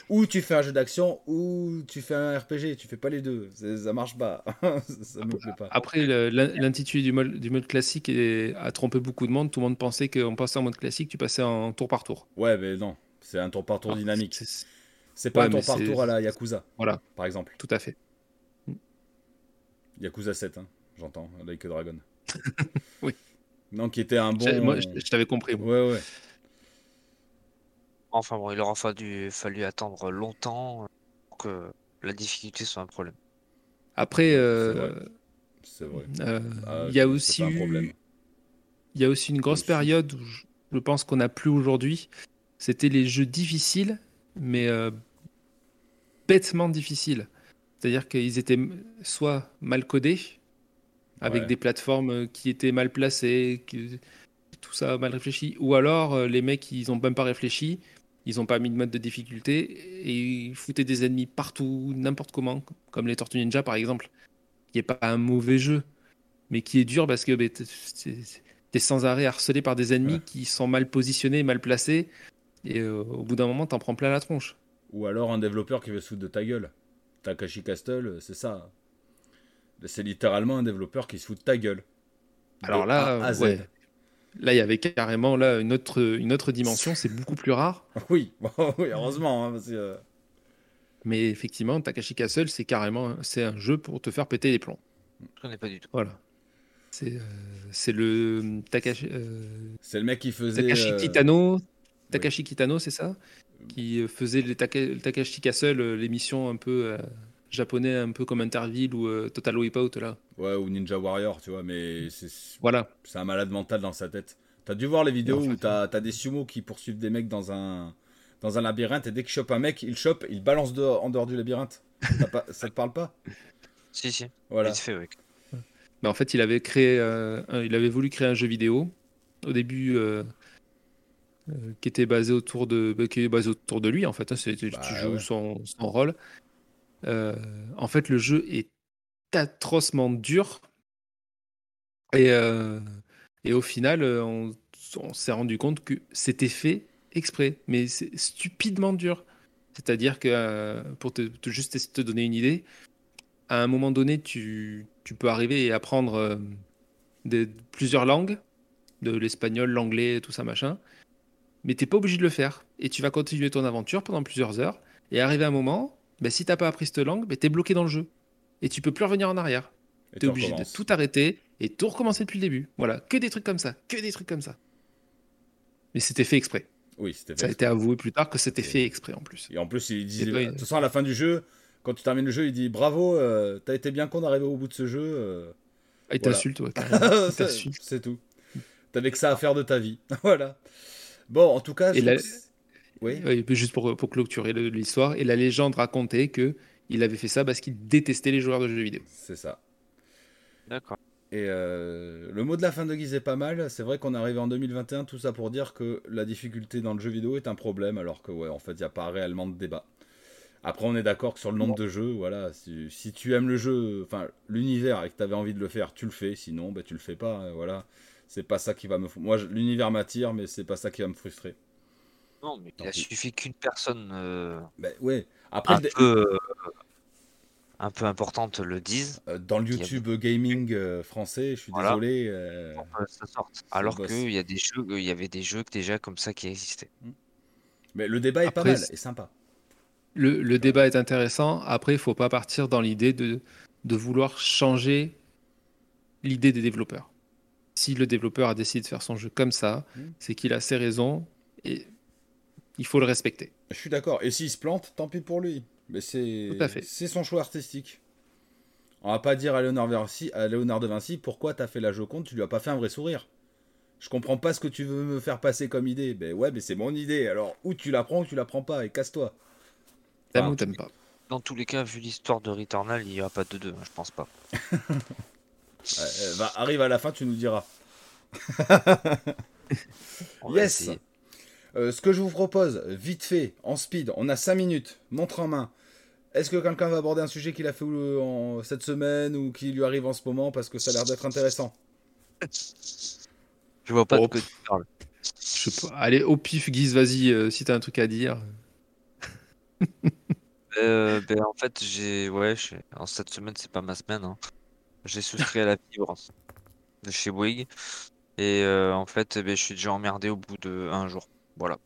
ou tu fais un jeu d'action, ou tu fais un RPG. Tu fais pas les deux. Ça marche pas. ça me plaît pas. Après, l'intitulé du mode, du mode classique a trompé beaucoup de monde. Tout le monde pensait qu'en passant en mode classique, tu passais en tour par tour. Ouais, mais non. C'est un tour par tour ah, dynamique. C'est pas un tour par tour à la Yakuza. Voilà. Par exemple. Tout à fait. Yakuza 7, hein, j'entends, Like Dragon. oui. Non, qui était un bon. Moi, je, t'avais compris. Ouais, ouais. Enfin bon, il aura fallu, fallu attendre longtemps pour que la difficulté soit un problème. Après, c'est vrai. Euh, euh, ah, il y a aussi eu... Il y a aussi une grosse période où je, pense qu'on n'a plus aujourd'hui. C'était les jeux difficiles, mais euh, bêtement difficiles. C'est-à-dire qu'ils étaient soit mal codés, avec des plateformes euh, qui étaient mal placées, tout ça mal réfléchi. Ou alors, euh, les mecs, ils ont même pas réfléchi, ils ont pas mis de mode de difficulté et ils foutaient des ennemis partout, n'importe comment, comme les Tortues Ninja par exemple, qui est pas un mauvais jeu, mais qui est dur parce que bah, t'es sans arrêt harcelé par des ennemis qui sont mal positionnés, mal placés, et euh, au bout d'un moment, t'en prends plein la tronche. Ou alors un développeur qui veut se foutre de ta gueule. Takashi Castle, c'est ça. C'est littéralement un développeur qui se fout de ta gueule. Alors là, là, il y avait carrément là une autre, une autre dimension. C'est beaucoup plus rare. Oui, oui heureusement. Hein, euh, Mais effectivement, Takashi Castle, c'est carrément c'est un jeu pour te faire péter les plombs. Je connais pas du tout. Voilà. C'est euh, le Takashi. Euh, c'est le mec qui faisait. Takashi Kitano. Takashi Kitano, c'est ça? Qui faisait les Takashi Castle, l'émission un peu japonais un peu comme Interville ou euh, Total Wipeout là. Ouais, ou Ninja Warrior, tu vois, mais c'est voilà. c'est un malade mental dans sa tête. T'as dû voir les vidéos où t'as as des sumo qui poursuivent des mecs dans un, dans un labyrinthe et dès qu'il chope un mec, il chope, il balance dehors, en dehors du labyrinthe. pas, ça te parle pas? Si, si. Voilà. Mais en fait, il avait, créé, euh, il avait voulu créer un jeu vidéo au début. Euh, qui était basé autour de bah, qui est basé autour de lui en fait hein, c'est tu bah joues son, son, rôle euh, en fait, le jeu est atrocement dur. Et, euh, et au final, euh, on, s'est rendu compte que c'était fait exprès, mais c'est stupidement dur. C'est-à-dire que, pour te, juste te donner une idée, à un moment donné, tu, tu peux arriver et apprendre plusieurs langues, de l'espagnol, l'anglais, tout ça, machin, mais t'es pas obligé de le faire. Et tu vas continuer ton aventure pendant plusieurs heures, et arriver à un moment, ben, si t'as pas appris cette langue, ben, tu es bloqué dans le jeu. Et tu peux plus revenir en arrière. Tu es obligé de tout arrêter et tout recommencer depuis le début. Voilà, que des trucs comme ça, que des trucs comme ça. Mais c'était fait exprès. Oui, c'était fait Ça a été avoué plus tard que c'était fait exprès en plus. Et en plus, il dit, de toute façon, à la fin du jeu, quand tu termines le jeu, il dit bravo, euh, t'as été bien con d'arriver au bout de ce jeu. Euh, ah, il t'insulte, ouais. C'est tout. T'avais que ça à faire de ta vie. voilà. Bon, en tout cas, et oui. juste pour, pour clôturer l'histoire. Et la légende racontait que il avait fait ça parce qu'il détestait les joueurs de jeux vidéo. C'est ça. D'accord. Et euh, le mot de la fin de Guise est pas mal. C'est vrai qu'on est arrivé en 2021, tout ça pour dire que la difficulté dans le jeu vidéo est un problème, alors que ouais, en fait, il n'y a pas réellement de débat. Après, on est d'accord que sur le nombre de jeux, voilà, si, tu aimes le jeu, enfin l'univers et que tu avais envie de le faire, tu le fais. Sinon, bah, tu le fais pas. Hein, voilà, c'est pas ça qui va me. Moi, l'univers m'attire, mais c'est pas ça qui va me frustrer. Non, mais il suffit qu'une personne euh, ouais. Après, un, peu, euh, un peu importante le dise. Euh, dans le YouTube gaming français, je suis désolé. ça sorte. Alors qu'il y a des jeux, il y avait des jeux déjà comme ça qui existaient. Hmm. Mais le débat est pas mal, est sympa. Le, le débat est intéressant. Après, il faut pas partir dans l'idée de, de vouloir changer l'idée des développeurs. Si le développeur a décidé de faire son jeu comme ça, hmm. c'est qu'il a ses raisons. Et il faut le respecter. Je suis d'accord. Et s'il se plante, tant pis pour lui. Mais c'est c'est son choix artistique. On va pas dire à Léonard, Vinci, à Léonard de Vinci pourquoi t'as fait la Joconde, tu lui as pas fait un vrai sourire. Je comprends pas ce que tu veux me faire passer comme idée. Ben ouais, mais c'est mon idée. Alors, ou tu la prends ou tu la prends pas, et casse-toi. T'aimes ou t'aimes pas Dans tous les cas, vu l'histoire de Returnal, il y aura pas de deux, hein, je pense pas. va, arrive à la fin, tu nous diras. yes. Euh, ce que je vous propose, vite fait, en speed, on a 5 minutes, montre en main. Est-ce que quelqu'un va aborder un sujet qu'il a fait en, cette semaine ou qui lui arrive en ce moment parce que ça a l'air d'être intéressant? Je vois pas de quoi tu parles. Je sais pas. Allez, au pif, Guise, vas-y, euh, si t'as un truc à dire. Euh, ben, en fait, j'ai. Ouais, en cette semaine, c'est pas ma semaine. Hein. J'ai souscrit à la fibre de chez Bouygues. Et euh, en fait, ben, je suis déjà emmerdé au bout de un jour. Voilà.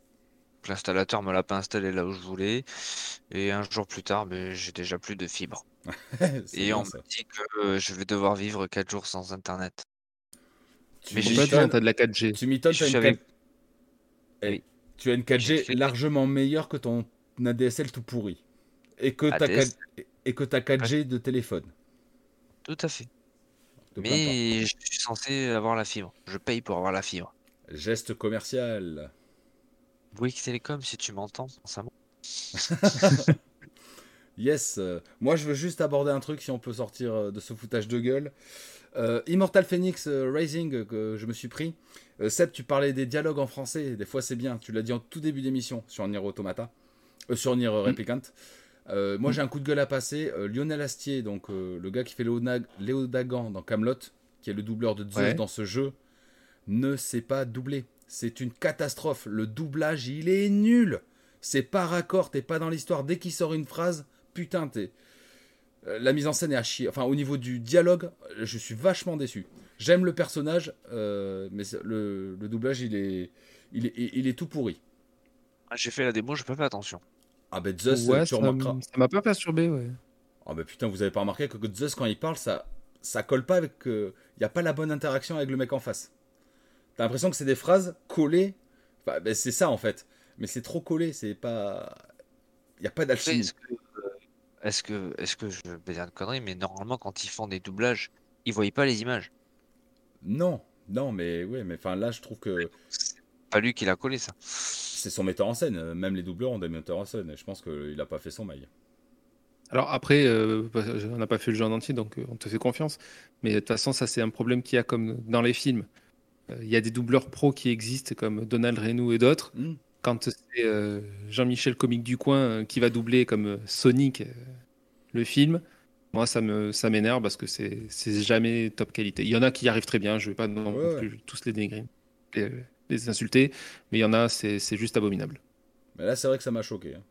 L'installateur me l'a pas installé là où je voulais. Et un jour plus tard, ben, j'ai déjà plus de fibre. et on me dit que je vais devoir vivre 4 jours sans internet. Tu Mais j'ai t'as de la 4G. Tu m'étonnes, une eh, Tu as une 4G largement meilleure que ton ADSL tout pourri. Et que tu as, et que as 4G de téléphone. Tout à fait. Mais je suis censé avoir la fibre. Je paye pour avoir la fibre. Geste commercial. Bouygues Télécom, si tu m'entends, ça Yes. Euh, moi, je veux juste aborder un truc si on peut sortir euh, de ce foutage de gueule. Euh, Immortal Phoenix Rising que je me suis pris. Seb, tu parlais des dialogues en français. Des fois, c'est bien. Tu l'as dit en tout début d'émission sur Nier Automata. sur Nier mm. Replicant. moi, mm. j'ai un coup de gueule à passer. Lionel Astier, donc le gars qui fait Léo Dagan dans Camelot, qui est le doubleur de Zeus dans ce jeu, ne s'est pas doublé. C'est une catastrophe. Le doublage, il est nul. C'est pas raccord, t'es pas dans l'histoire. Dès qu'il sort une phrase, putain, t'es. Euh, la mise en scène est à chier. Enfin, au niveau du dialogue, je suis vachement déçu. J'aime le personnage, euh, mais le, doublage, il est, il est, il est tout pourri. Ah, j'ai fait la démo, j'ai pas fait attention. Ah, ben Zeus, tu ça remarqueras. Ça m'a pas perturbé, ouais. Ah, ben putain, vous avez pas remarqué que Zeus, quand il parle, ça, ça colle pas avec. Il euh, n'y a pas la bonne interaction avec le mec en face. T'as l'impression que c'est des phrases collées. Enfin, ben c'est ça en fait. Mais c'est trop collé, c'est pas. Il n'y a pas d'alchimie. Est-ce que, est-ce que, je vais dire une connerie, mais normalement, quand ils font des doublages, ils voient pas les images Non, non, mais oui, mais enfin là, je trouve que. C'est pas lui qui l'a collé, ça. C'est son metteur en scène. Même les doubleurs ont des metteurs en scène. Et je pense qu'il n'a pas fait son mail. Alors après, euh, on n'a pas fait le jeu en entier, donc euh, on te fait confiance. Mais de toute façon, ça c'est un problème qu'il y a comme dans les films. Euh, il y a des doubleurs pros qui existent comme Donald Renault et d'autres. Hmm. Quand c'est euh, Jean-Michel Comique du coin euh, qui va doubler comme Sonic le film, moi ça me ça m'énerve parce que c'est jamais top qualité. Il y en a qui y arrivent très bien, je vais pas non plus tous les dénigrer, les, les, insulter, mais il y en a c'est juste abominable. Mais là c'est vrai que ça m'a choqué. Hein.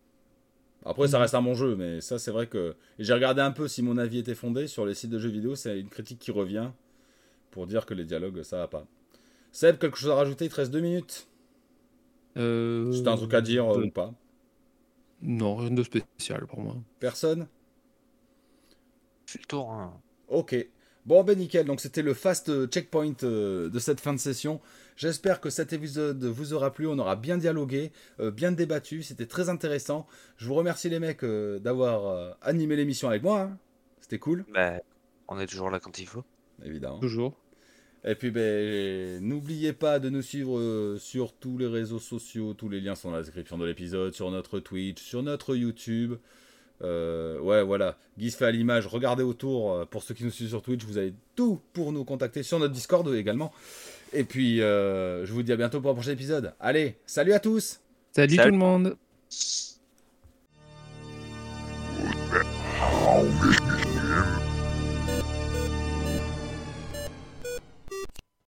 Après, ça reste un bon jeu, mais ça, c'est vrai que. J'ai regardé un peu si mon avis était fondé sur les sites de jeux vidéo. C'est une critique qui revient pour dire que les dialogues, ça va pas. Seb, quelque chose à rajouter Il te reste deux minutes. Euh... C'est un truc à dire euh, ou pas Non, rien de spécial pour moi. Personne? Fais le tour. Hein. Ok. Bon, ben nickel. Donc, c'était le fast checkpoint euh, de cette fin de session. J'espère que cet épisode vous aura plu. On aura bien dialogué, euh, bien débattu. C'était très intéressant. Je vous remercie, les mecs, d'avoir animé l'émission avec moi. Hein. C'était cool. Ben, on est toujours là quand il faut. Évidemment. Toujours. Et puis, ben, n'oubliez pas de nous suivre euh, sur tous les réseaux sociaux. Tous les liens sont dans la description de l'épisode, sur notre Twitch, sur notre YouTube. Euh, ouais, voilà. Guise fait à l'image. Regardez autour. Euh, pour ceux qui nous suivent sur Twitch, vous avez tout pour nous contacter sur notre Discord également. Et puis, je vous dis à bientôt pour un prochain épisode. Allez, salut à tous. Salut, salut. tout le monde.